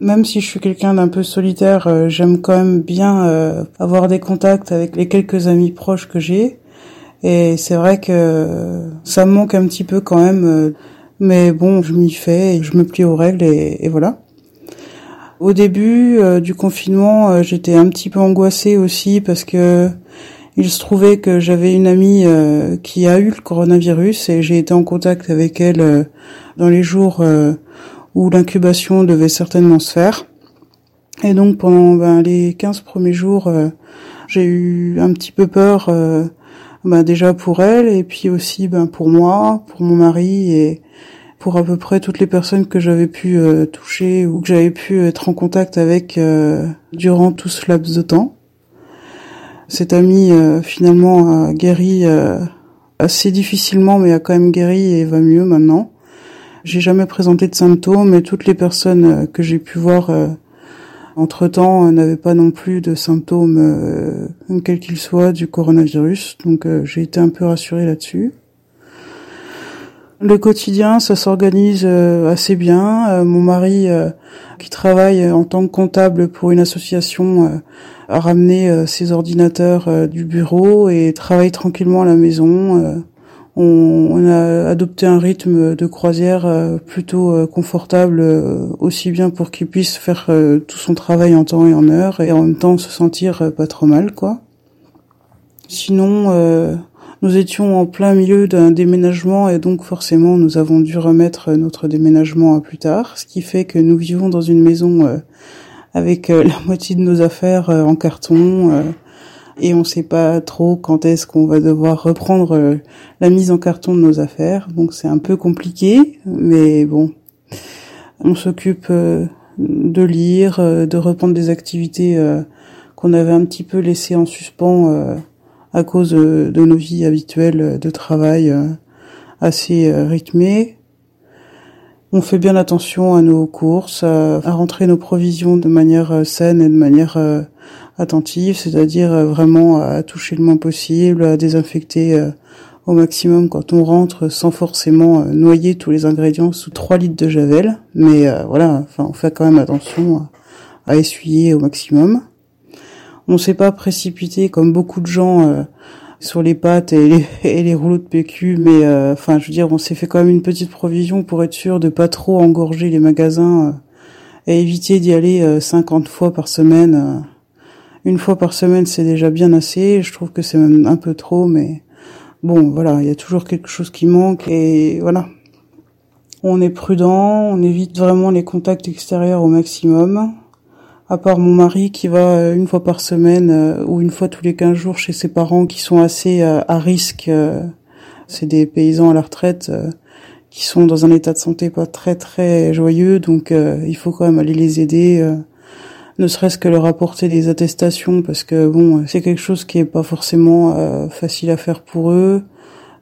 même si je suis quelqu'un d'un peu solitaire, euh, j'aime quand même bien avoir des contacts avec les quelques amis proches que j'ai. Et c'est vrai que ça me manque un petit peu quand même. Euh, mais bon, je m'y fais et je me plie aux règles et, voilà. Au début euh, du confinement, euh, j'étais un petit peu angoissée aussi parce que il se trouvait que j'avais une amie qui a eu le coronavirus et j'ai été en contact avec elle dans les jours où l'incubation devait certainement se faire. Et donc pendant ben, les 15 premiers jours, j'ai eu un petit peu peur bah déjà pour elle et puis aussi ben pour moi, pour mon mari et pour à peu près toutes les personnes que j'avais pu euh, toucher ou que j'avais pu être en contact avec euh, durant tout ce laps de temps. Cette amie euh, finalement a guéri assez difficilement mais a quand même guéri et va mieux maintenant. J'ai jamais présenté de symptômes et toutes les personnes que j'ai pu voir entre-temps n'avaient pas non plus de symptômes, quels qu'ils soient, du coronavirus. Donc j'ai été un peu rassurée là-dessus. Le quotidien, ça s'organise assez bien. mon mari, qui travaille en tant que comptable pour une association, a ramené ses ordinateurs du bureau et travaille tranquillement à la maison on, a adopté un rythme de croisière euh, plutôt euh, confortable, euh, aussi bien pour qu'il puisse faire tout son travail en temps et en heure, et en même temps se sentir pas trop mal, quoi. Sinon, nous étions en plein milieu d'un déménagement et donc forcément nous avons dû remettre notre déménagement à plus tard, ce qui fait que nous vivons dans une maison avec la moitié de nos affaires en carton et on sait pas trop quand est-ce qu'on va devoir reprendre euh, la mise en carton de nos affaires. Donc c'est un peu compliqué, mais bon, on s'occupe euh, de lire, euh, de reprendre des activités qu'on avait un petit peu laissées en suspens à cause de nos vies habituelles de travail assez rythmées. On fait bien attention à nos courses, à, rentrer nos provisions de manière saine et de manière attentive, c'est-à-dire euh, vraiment à toucher le moins possible, à désinfecter euh, au maximum quand on rentre sans forcément euh, noyer tous les ingrédients sous 3 litres de javel. Mais voilà, enfin on fait quand même attention à, essuyer au maximum. On s'est pas précipité comme beaucoup de gens sur les pâtes et les, et les, rouleaux de PQ, mais enfin je veux dire on s'est fait quand même une petite provision pour être sûr de pas trop engorger les magasins et éviter d'y aller 50 fois par semaine une fois par semaine, c'est déjà bien assez. Je trouve que c'est même un peu trop, mais bon, voilà, il y a toujours quelque chose qui manque et voilà. On est prudent, on évite vraiment les contacts extérieurs au maximum. À part mon mari qui va euh, une fois par semaine euh, ou une fois tous les 15 jours chez ses parents qui sont assez euh, à risque. C'est des paysans à la retraite qui sont dans un état de santé pas très très joyeux, donc il faut quand même aller les aider ne serait-ce que leur apporter des attestations parce que bon, c'est quelque chose qui est pas forcément facile à faire pour eux.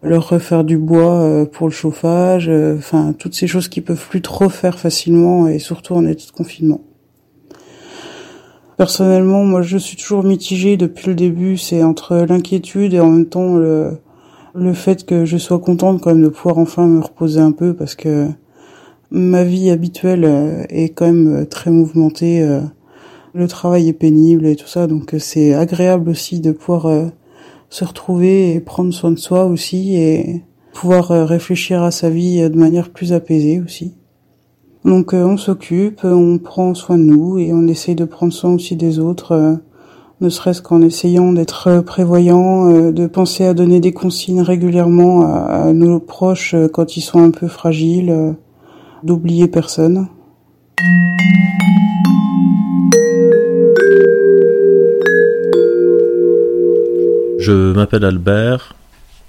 Leur refaire du bois pour le chauffage, enfin toutes ces choses qu'ils peuvent plus trop faire facilement et surtout en état de confinement. Personnellement, moi je suis toujours mitigée depuis le début, c'est entre l'inquiétude et en même temps le le fait que je sois contente quand même de pouvoir enfin me reposer un peu parce que ma vie habituelle est quand même très mouvementée le travail est pénible et tout ça, donc euh, c'est agréable aussi de pouvoir euh, se retrouver et prendre soin de soi aussi et pouvoir euh, réfléchir à sa vie de manière plus apaisée aussi. Donc on s'occupe, on prend soin de nous et on essaye de prendre soin aussi des autres, ne serait-ce qu'en essayant d'être prévoyant, de penser à donner des consignes régulièrement à, nos proches quand ils sont un peu fragiles, d'oublier personne. Je m'appelle Albert,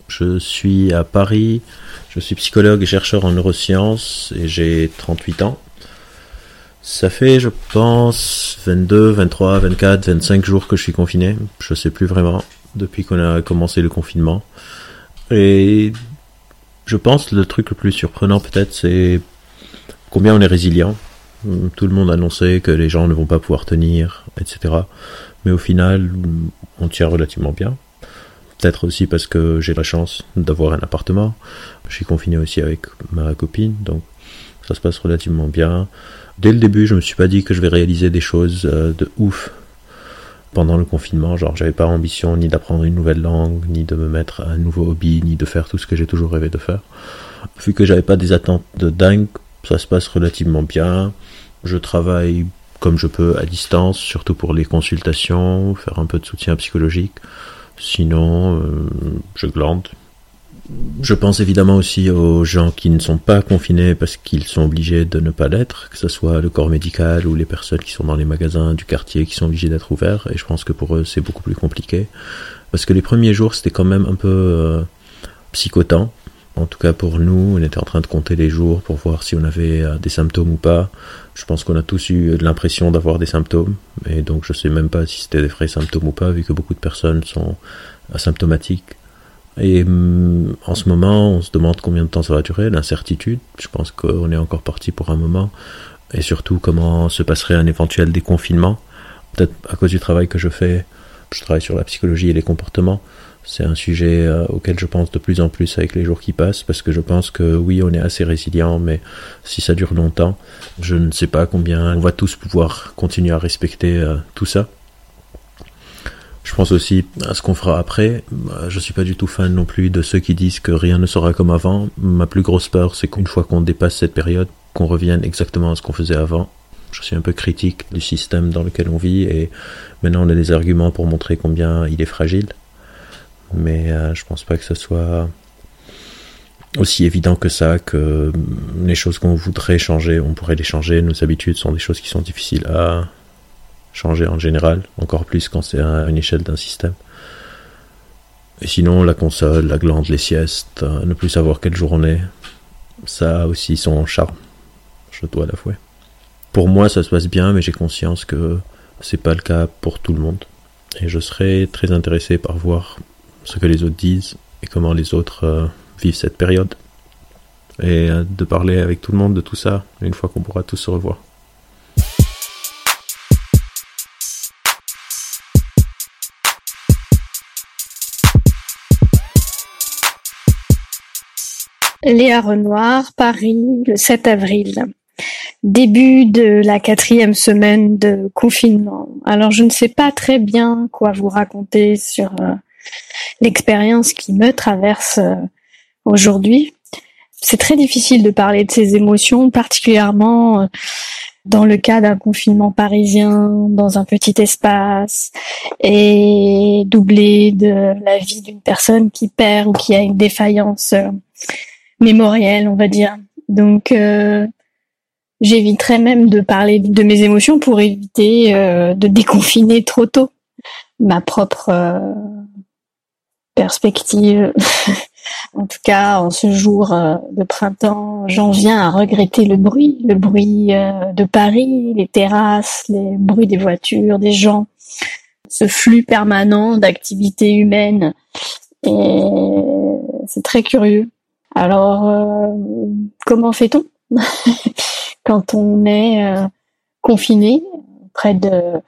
je suis à Paris, je suis psychologue et chercheur en neurosciences et j'ai 38 ans. Ça fait, je pense, 22, 23, 24, 25 jours que je suis confiné. Je sais plus vraiment depuis qu'on a commencé le confinement. Et je pense le truc le plus surprenant peut-être c'est combien on est résilient. Tout le monde annonçait que les gens ne vont pas pouvoir tenir, etc. Mais au final, on tient relativement bien. Peut-être aussi parce que j'ai la chance d'avoir un appartement. Je suis confiné aussi avec ma copine, donc ça se passe relativement bien. Dès le début, je me suis pas dit que je vais réaliser des choses euh, de ouf pendant le confinement. Genre, j'avais pas ambition ni d'apprendre une nouvelle langue, ni de me mettre à un nouveau hobby, ni de faire tout ce que j'ai toujours rêvé de faire. Vu que j'avais pas des attentes de dingue, ça se passe relativement bien. Je travaille comme je peux à distance, surtout pour les consultations, faire un peu de soutien psychologique. Sinon, euh, je glande. Je pense évidemment aussi aux gens qui ne sont pas confinés parce qu'ils sont obligés de ne pas l'être, que ce soit le corps médical ou les personnes qui sont dans les magasins du quartier qui sont obligés d'être ouverts. Et je pense que pour eux, c'est beaucoup plus compliqué. Parce que les premiers jours, c'était quand même un peu euh, psychotant. En tout cas pour nous, on était en train de compter les jours pour voir si on avait euh, des symptômes ou pas. Je pense qu'on a tous eu l'impression d'avoir des symptômes, et donc je sais même pas si c'était des vrais symptômes ou pas, vu que beaucoup de personnes sont asymptomatiques. Et hum, en ce moment, on se demande combien de temps ça va durer, l'incertitude. Je pense qu'on est encore parti pour un moment. Et surtout, comment se passerait un éventuel déconfinement. Peut-être à cause du travail que je fais, je travaille sur la psychologie et les comportements. C'est un sujet euh, auquel je pense de plus en plus avec les jours qui passent, parce que je pense que oui, on est assez résilient, mais si ça dure longtemps, je ne sais pas combien on va tous pouvoir continuer à respecter euh, tout ça. Je pense aussi à ce qu'on fera après. Euh, je suis pas du tout fan non plus de ceux qui disent que rien ne sera comme avant. Ma plus grosse peur, c'est qu'une fois qu'on dépasse cette période, qu'on revienne exactement à ce qu'on faisait avant. Je suis un peu critique du système dans lequel on vit et maintenant on a des arguments pour montrer combien il est fragile mais euh, je pense pas que ce soit aussi évident que ça, que les choses qu'on voudrait changer, on pourrait les changer. Nos habitudes sont des choses qui sont difficiles à changer en général, encore plus quand c'est à une échelle d'un système. Et sinon, la console, la glande, les siestes, euh, ne plus savoir quelle journée, ça a aussi son charme. Je dois l'avouer. Pour moi, ça se passe bien, mais j'ai conscience que c'est pas le cas pour tout le monde. Et je serais très intéressé par voir ce que les autres disent et comment les autres euh, vivent cette période. Et euh, de parler avec tout le monde de tout ça une fois qu'on pourra tous se revoir. Léa Renoir, Paris, le 7 avril. Début de la quatrième semaine de confinement. Alors je ne sais pas très bien quoi vous raconter sur euh, l'expérience qui me traverse euh, aujourd'hui. C'est très difficile de parler de ces émotions, particulièrement euh, dans le cas d'un confinement parisien, dans un petit espace, et doublé de la vie d'une personne qui perd ou qui a une défaillance euh, mémorielle, on va dire. Donc, j'éviterais même de parler de mes émotions pour éviter de déconfiner trop tôt ma propre perspective. en tout cas, en ce jour euh, de printemps, j'en viens à regretter le bruit, le bruit euh, de Paris, les terrasses, les bruits des voitures, des gens, ce flux permanent d'activités humaines. Et c'est très curieux. Alors, euh, comment fait-on quand on est confiné près de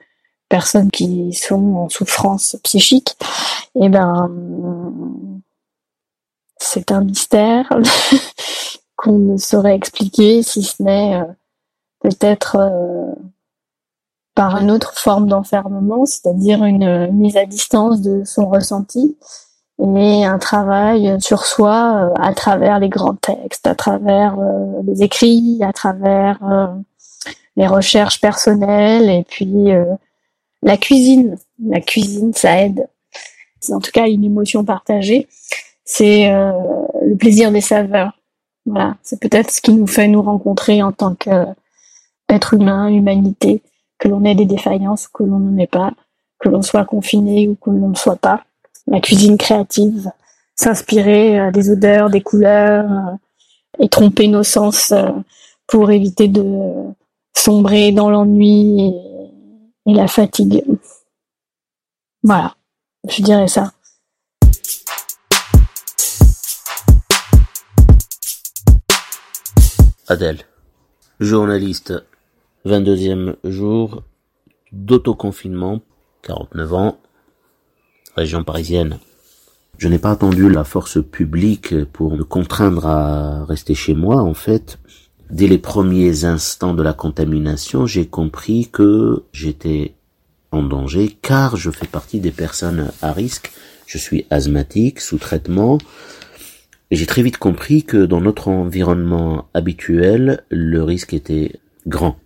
personnes qui sont en souffrance psychique, eh ben, c'est un mystère qu'on ne saurait expliquer si ce n'est euh, peut-être euh, par une autre forme d'enfermement, c'est-à-dire une mise à distance de son ressenti et un travail sur soi euh, à travers les grands textes, à travers les écrits, à travers les recherches personnelles et puis la cuisine, la cuisine, ça aide. C'est en tout cas une émotion partagée. C'est euh, le plaisir des saveurs. Voilà, c'est peut-être ce qui nous fait nous rencontrer en tant qu'être humain, humanité, que l'on ait des défaillances que l'on n'en ait pas, que l'on soit confiné ou que l'on ne soit pas. La cuisine créative, s'inspirer euh, des odeurs, des couleurs euh, et tromper nos sens pour éviter de sombrer dans l'ennui et la fatigue. Voilà, je dirais ça. Adèle, journaliste, 22e jour d'autoconfinement, 49 ans, région parisienne. Je n'ai pas attendu la force publique pour me contraindre à rester chez moi, en fait. Dès les premiers instants de la contamination, j'ai compris que j'étais en danger car je fais partie des personnes à risque. Je suis asthmatique, sous traitement. J'ai très vite compris que dans notre environnement habituel, le risque était grand.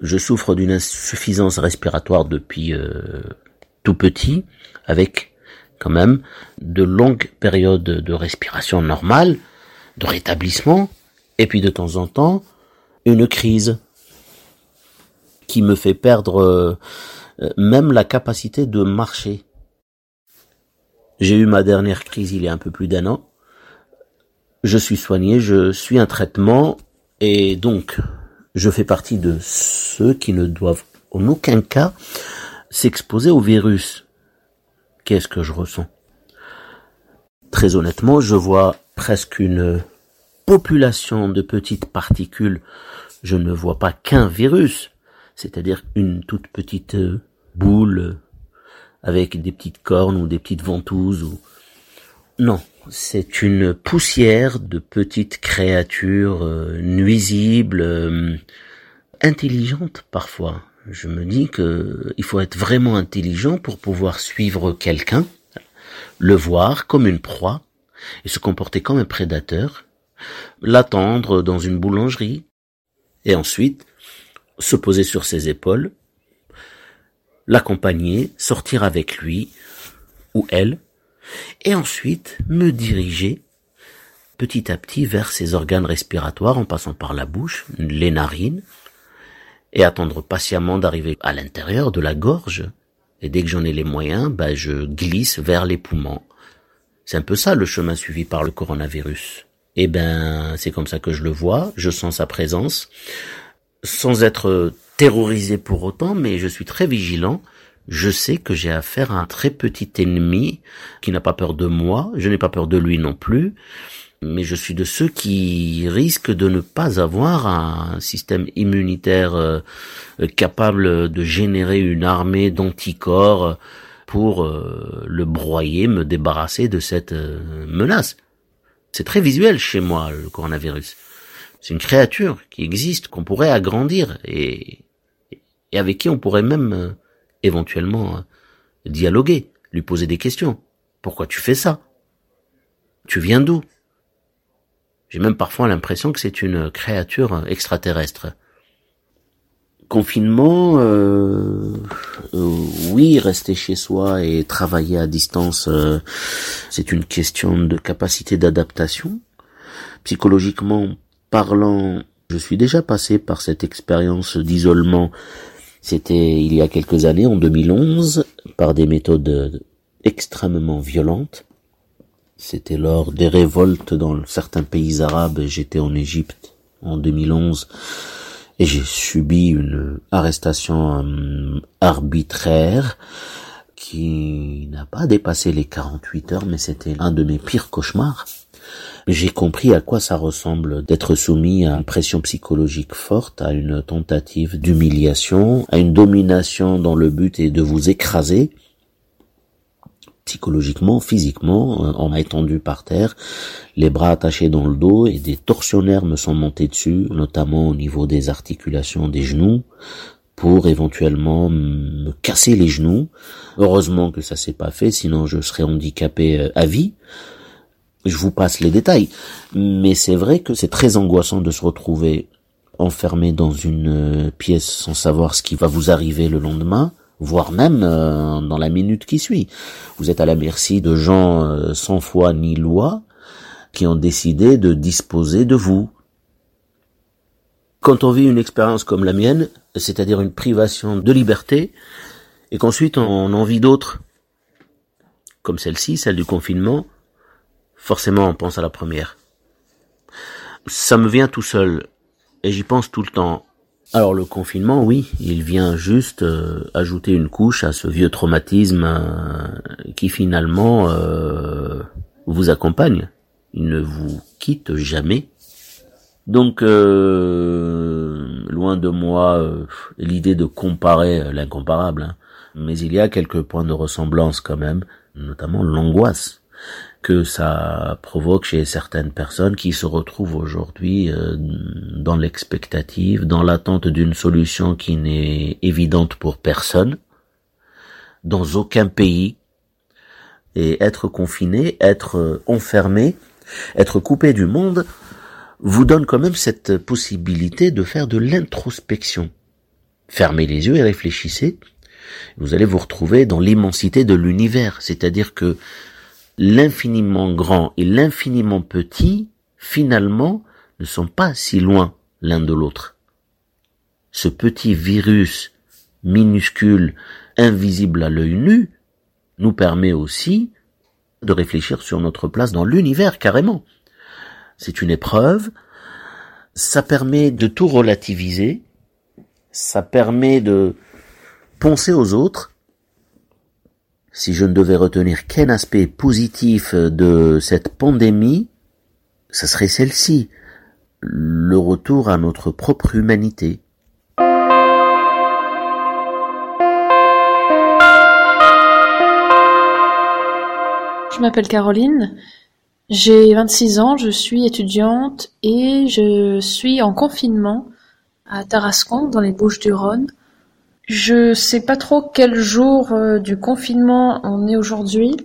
Je souffre d'une insuffisance respiratoire depuis euh, tout petit, avec quand même de longues périodes de respiration normale, de rétablissement, et puis de temps en temps, une crise qui me fait perdre euh, même la capacité de marcher. J'ai eu ma dernière crise il y a un peu plus d'un an. Je suis soigné, je suis un traitement et donc je fais partie de ceux qui ne doivent en aucun cas s'exposer au virus. Qu'est-ce que je ressens? Très honnêtement, je vois presque une population de petites particules. Je ne vois pas qu'un virus, c'est-à-dire une toute petite euh, boule avec des petites cornes ou des petites ventouses ou non, c'est une poussière de petites créatures euh, nuisibles, euh, intelligentes parfois. Je me dis que il faut être vraiment intelligent pour pouvoir suivre quelqu'un, le voir comme une proie et se comporter comme un prédateur, l'attendre dans une boulangerie et ensuite se poser sur ses épaules, l'accompagner, sortir avec lui ou elle et ensuite me diriger petit à petit vers ses organes respiratoires en passant par la bouche, les narines, et attendre patiemment d'arriver à l'intérieur de la gorge. Et dès que j'en ai les moyens, ben je glisse vers les poumons. C'est un peu ça le chemin suivi par le coronavirus. Eh ben, c'est comme ça que je le vois, je sens sa présence, sans être terrorisé pour autant, mais je suis très vigilant. Je sais que j'ai affaire à un très petit ennemi qui n'a pas peur de moi, je n'ai pas peur de lui non plus, mais je suis de ceux qui risquent de ne pas avoir un système immunitaire euh, capable de générer une armée d'anticorps pour euh, le broyer, me débarrasser de cette euh, menace. C'est très visuel chez moi, le coronavirus. C'est une créature qui existe, qu'on pourrait agrandir et, et avec qui on pourrait même éventuellement euh, dialoguer, lui poser des questions. Pourquoi tu fais ça? Tu viens d'où? J'ai même parfois l'impression que c'est une créature extraterrestre. Confinement, euh, euh, oui, rester chez soi et travailler à distance, c'est une question de capacité d'adaptation. Psychologiquement parlant, je suis déjà passé par cette expérience d'isolement c'était il y a quelques années, en 2011, par des méthodes extrêmement violentes. C'était lors des révoltes dans certains pays arabes. J'étais en Égypte en 2011 et j'ai subi une arrestation euh, arbitraire qui n'a pas dépassé les 48 heures, mais c'était un de mes pires cauchemars. J'ai compris à quoi ça ressemble d'être soumis à une pression psychologique forte, à une tentative d'humiliation, à une domination dont le but est de vous écraser psychologiquement, physiquement, on m'a étendu par terre, les bras attachés dans le dos et des tortionnaires me sont montés dessus, notamment au niveau des articulations des genoux, pour éventuellement me casser les genoux. Heureusement que ça s'est pas fait, sinon je serais handicapé euh, à vie. Je vous passe les détails. Mais c'est vrai que c'est très angoissant de se retrouver enfermé dans une euh, pièce sans savoir ce qui va vous arriver le lendemain, voire même euh, dans la minute qui suit. Vous êtes à la merci de gens euh, sans foi ni loi qui ont décidé de disposer de vous. Quand on vit une expérience comme la mienne, c'est-à-dire une privation de liberté, et qu'ensuite on en vit d'autres, comme celle-ci, celle du confinement, forcément on pense à la première. Ça me vient tout seul et j'y pense tout le temps. Alors le confinement, oui, il vient juste euh, ajouter une couche à ce vieux traumatisme euh, qui finalement euh, vous accompagne. Il ne vous quitte jamais. Donc, loin de moi l'idée de comparer l'incomparable, hein. mais il y a quelques points de ressemblance quand même, notamment l'angoisse que ça provoque chez certaines personnes qui se retrouvent aujourd'hui euh, dans l'expectative, dans l'attente d'une solution qui n'est évidente pour personne, dans aucun pays, et être confiné, être enfermé, être coupé du monde, vous donne quand même cette possibilité de faire de l'introspection. Fermez les yeux et réfléchissez. Vous allez vous retrouver dans l'immensité de l'univers, c'est-à-dire que l'infiniment grand et l'infiniment petit, finalement, ne sont pas si loin l'un de l'autre. Ce petit virus minuscule, invisible à l'œil nu, nous permet aussi de réfléchir sur notre place dans l'univers carrément. C'est une épreuve, ça permet de tout relativiser, ça permet de penser aux autres, Si je ne devais retenir qu'un aspect positif de cette pandémie, ce serait celle-ci, le retour à notre propre humanité. Je m'appelle Caroline, j'ai 26 ans, je suis étudiante et je suis en confinement à Tarascon, dans les Bouches-du-Rhône. Je sais pas trop quel jour euh, du confinement on est aujourd'hui.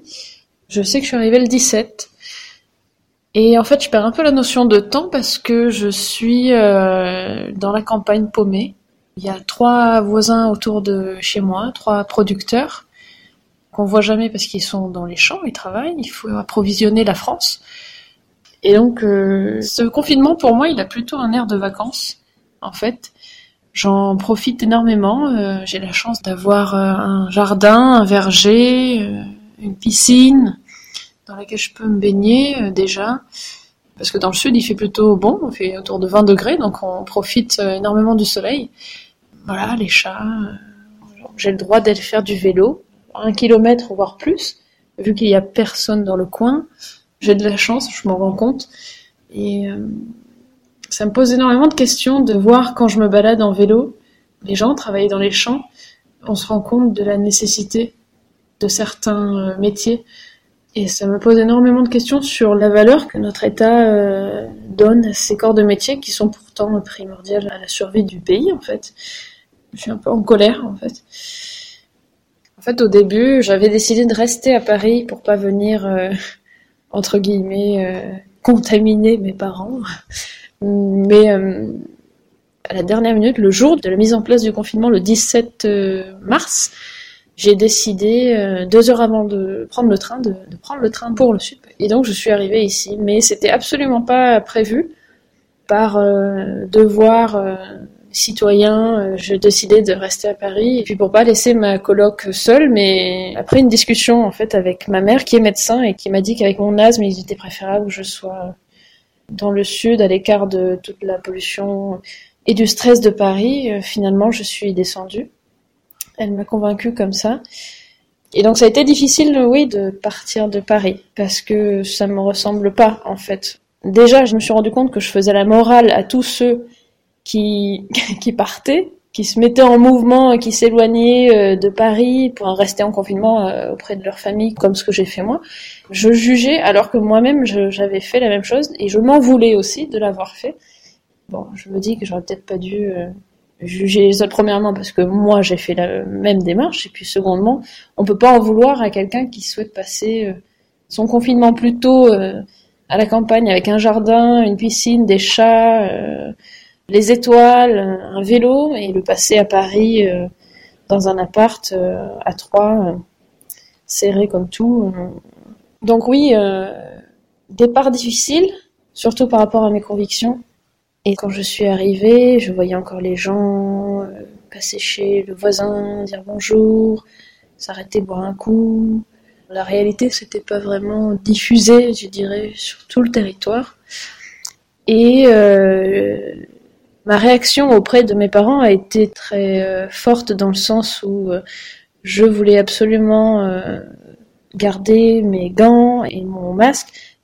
Je sais que je suis arrivée le 17. Et en fait, je perds un peu la notion de temps parce que je suis euh, dans la campagne paumée. Il y a trois voisins autour de chez moi, trois producteurs qu'on voit jamais parce qu'ils sont dans les champs, ils travaillent, il faut approvisionner la France. Et donc, euh, ce confinement, pour moi, il a plutôt un air de vacances, en fait. J'en profite énormément. Euh, j'ai la chance d'avoir euh, un jardin, un verger, une piscine dans laquelle je peux me baigner déjà. Parce que dans le sud, il fait plutôt bon, il fait autour de 20 degrés, donc on profite énormément du soleil. Voilà, les chats. J'ai le droit d'aller faire du vélo un kilomètre voire plus, vu qu'il y a personne dans le coin. J'ai de la chance, je m'en rends compte. Et euh, ça me pose énormément de questions de voir quand je me balade en vélo, les gens travailler dans les champs, on se rend compte de la nécessité de certains euh, métiers. Et ça me pose énormément de questions sur la valeur que notre État euh, donne à ces corps de métiers qui sont pourtant primordiales à la survie du pays, en fait. Je suis un peu en colère, en fait. En fait, au début, j'avais décidé de rester à Paris pour pas venir, euh, entre guillemets, contaminer mes parents. Mais euh, à la dernière minute, le jour de la mise en place du confinement, le 17 mars, j'ai décidé deux heures avant de prendre le train, de, prendre le train pour le sud. Et donc, je suis arrivée ici, mais c'était absolument pas prévu par devoir citoyen, euh, je décidais de rester à Paris et puis pour pas laisser ma coloc seule, mais après une discussion en fait avec ma mère qui est médecin et qui m'a dit qu'avec mon asthme, il était préférable que je sois dans le sud, à l'écart de toute la pollution et du stress de Paris. Euh, finalement, je suis descendue. Elle m'a convaincue comme ça. Et donc ça a été difficile, oui, de partir de Paris parce que ça me ressemble pas en fait. Déjà, je me suis rendu compte que je faisais la morale à tous ceux qui, qui partaient, qui se mettaient en mouvement, qui s'éloignaient euh, de Paris pour rester en confinement euh, auprès de leur famille, comme ce que j'ai fait moi. Je jugeais alors que moi-même j'avais fait la même chose et je m'en voulais aussi de l'avoir fait. Bon, je me dis que j'aurais peut-être pas dû euh, juger les autres premièrement parce que moi j'ai fait la même démarche et puis secondement, on peut pas en vouloir à quelqu'un qui souhaite passer son confinement plutôt à la campagne avec un jardin, une piscine, des chats les étoiles, un vélo et le passer à Paris euh, dans un appart euh, à trois, euh, serré comme tout. Donc oui, départ difficile, surtout par rapport à mes convictions. Et quand je suis arrivée, je voyais encore les gens passer chez le voisin, dire bonjour, s'arrêter boire un coup. La réalité, c'était pas vraiment diffusé, je dirais, sur tout le territoire. Et ma réaction auprès de mes parents a été très euh, forte dans le sens où euh, je voulais absolument euh, garder mes gants et mon masque.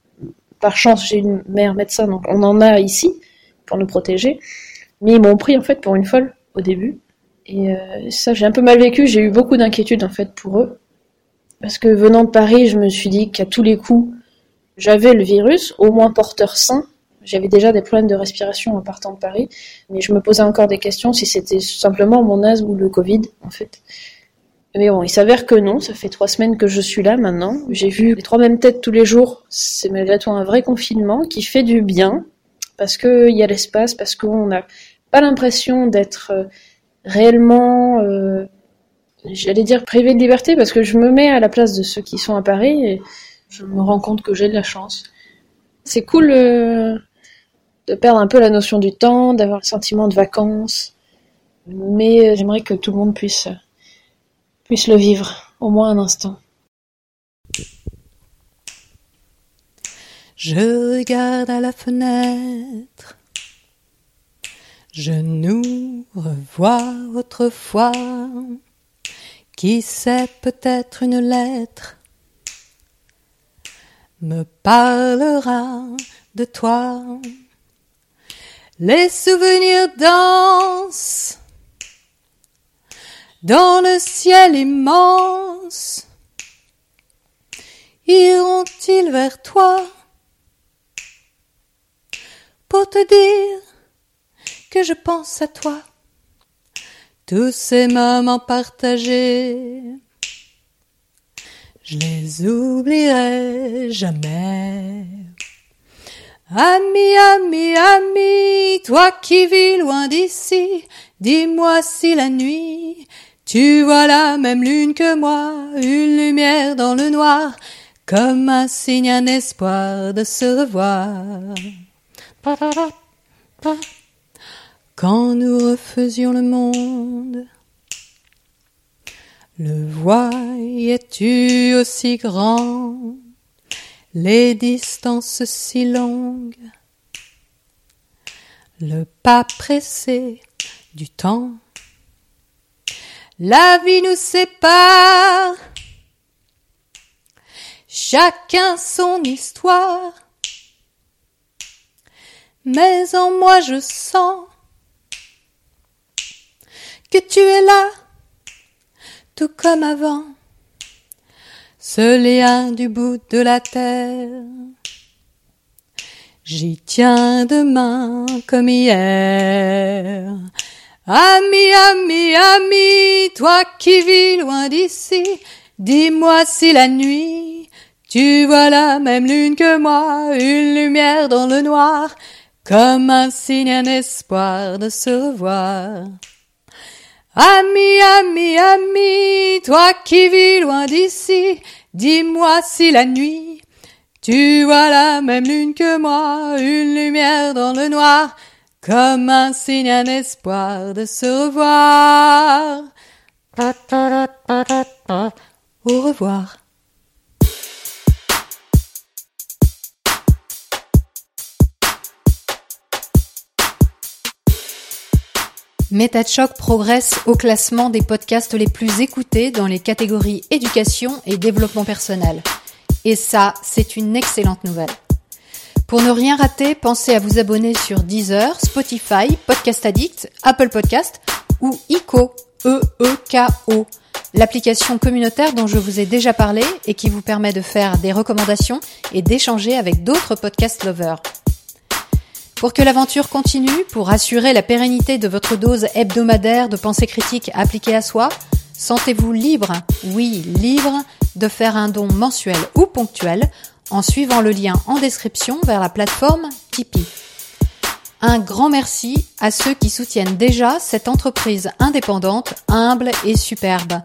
Par chance, j'ai une mère médecin, donc on en a ici pour nous protéger. Mais ils m'ont pris en fait pour une folle au début. Et ça, j'ai un peu mal vécu. J'ai eu beaucoup d'inquiétude en fait pour eux. Parce que venant de Paris, je me suis dit qu'à tous les coups, j'avais le virus, au moins porteur sain, j'avais déjà des problèmes de respiration en partant de Paris, mais je me posais encore des questions si c'était simplement mon asthme ou le Covid, en fait. Mais bon, il s'avère que non, ça fait trois semaines que je suis là maintenant. J'ai vu les trois mêmes têtes tous les jours. C'est malgré tout un vrai confinement qui fait du bien, parce qu'il y a l'espace, parce qu'on n'a pas l'impression d'être euh, réellement, euh, j'allais dire privé de liberté, parce que je me mets à la place de ceux qui sont à Paris et je me rends compte que j'ai de la chance. C'est cool euh, de perdre un peu la notion du temps, d'avoir le sentiment de vacances. Mais euh, j'aimerais que tout le monde puisse, puisse le vivre, au moins un instant. Je regarde à la fenêtre. Je nous revois autrefois Qui sait peut-être une lettre me parlera de toi. Les souvenirs dansent dans le ciel immense. Iront-ils vers toi pour te dire que je pense à toi? Tous ces moments partagés, je les oublierai jamais. Ami, ami, ami, toi qui vis loin d'ici, dis-moi si la nuit, tu vois la même lune que moi, une lumière dans le noir, comme un signe, un espoir de se revoir. Quand nous refaisions le monde, le voyais-tu aussi grand, les distances si longues, le pas pressé du temps. La vie nous sépare, chacun son histoire, mais en moi je sens que tu es là, tout comme avant, ce lien du bout de la terre. J'y tiens demain comme hier. Ami, ami, ami, toi qui vis loin d'ici, dis-moi si la nuit, tu vois la même lune que moi, une lumière dans le noir, comme un signe, un espoir de se revoir. Ami, ami, ami, toi qui vis loin d'ici, dis-moi si la nuit, tu vois la même lune que moi, une lumière dans le noir, comme un signe, un espoir de se revoir. Au revoir. Méta de choc progresse au classement des podcasts les plus écoutés dans les catégories éducation et développement personnel. Et ça, c'est une excellente nouvelle. Pour ne rien rater, pensez à vous abonner sur Deezer, Spotify, Podcast Addict, Apple Podcast ou ICO, E-E-K-O, l'application communautaire dont je vous ai déjà parlé et qui vous permet de faire des recommandations et d'échanger avec d'autres podcast lovers. Pour que l'aventure continue, pour assurer la pérennité de votre dose hebdomadaire de pensée critique appliquée à soi, sentez-vous libre, oui, libre, de faire un don mensuel ou ponctuel en suivant le lien en description vers la plateforme Tipeee. Un grand merci à ceux qui soutiennent déjà cette entreprise indépendante, humble et superbe.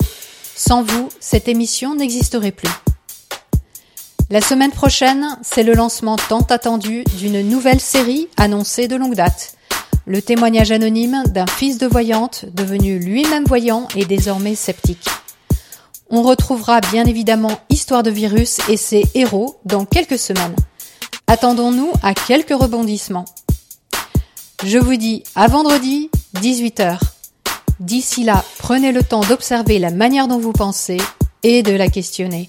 Sans vous, cette émission n'existerait plus. La semaine prochaine, c'est le lancement tant attendu d'une nouvelle série annoncée de longue date. Le témoignage anonyme d'un fils de voyante devenu lui-même voyant et désormais sceptique. On retrouvera bien évidemment Histoire de virus et ses héros dans quelques semaines. Attendons-nous à quelques rebondissements. Je vous dis à vendredi, 18h. D'ici là, prenez le temps d'observer la manière dont vous pensez et de la questionner.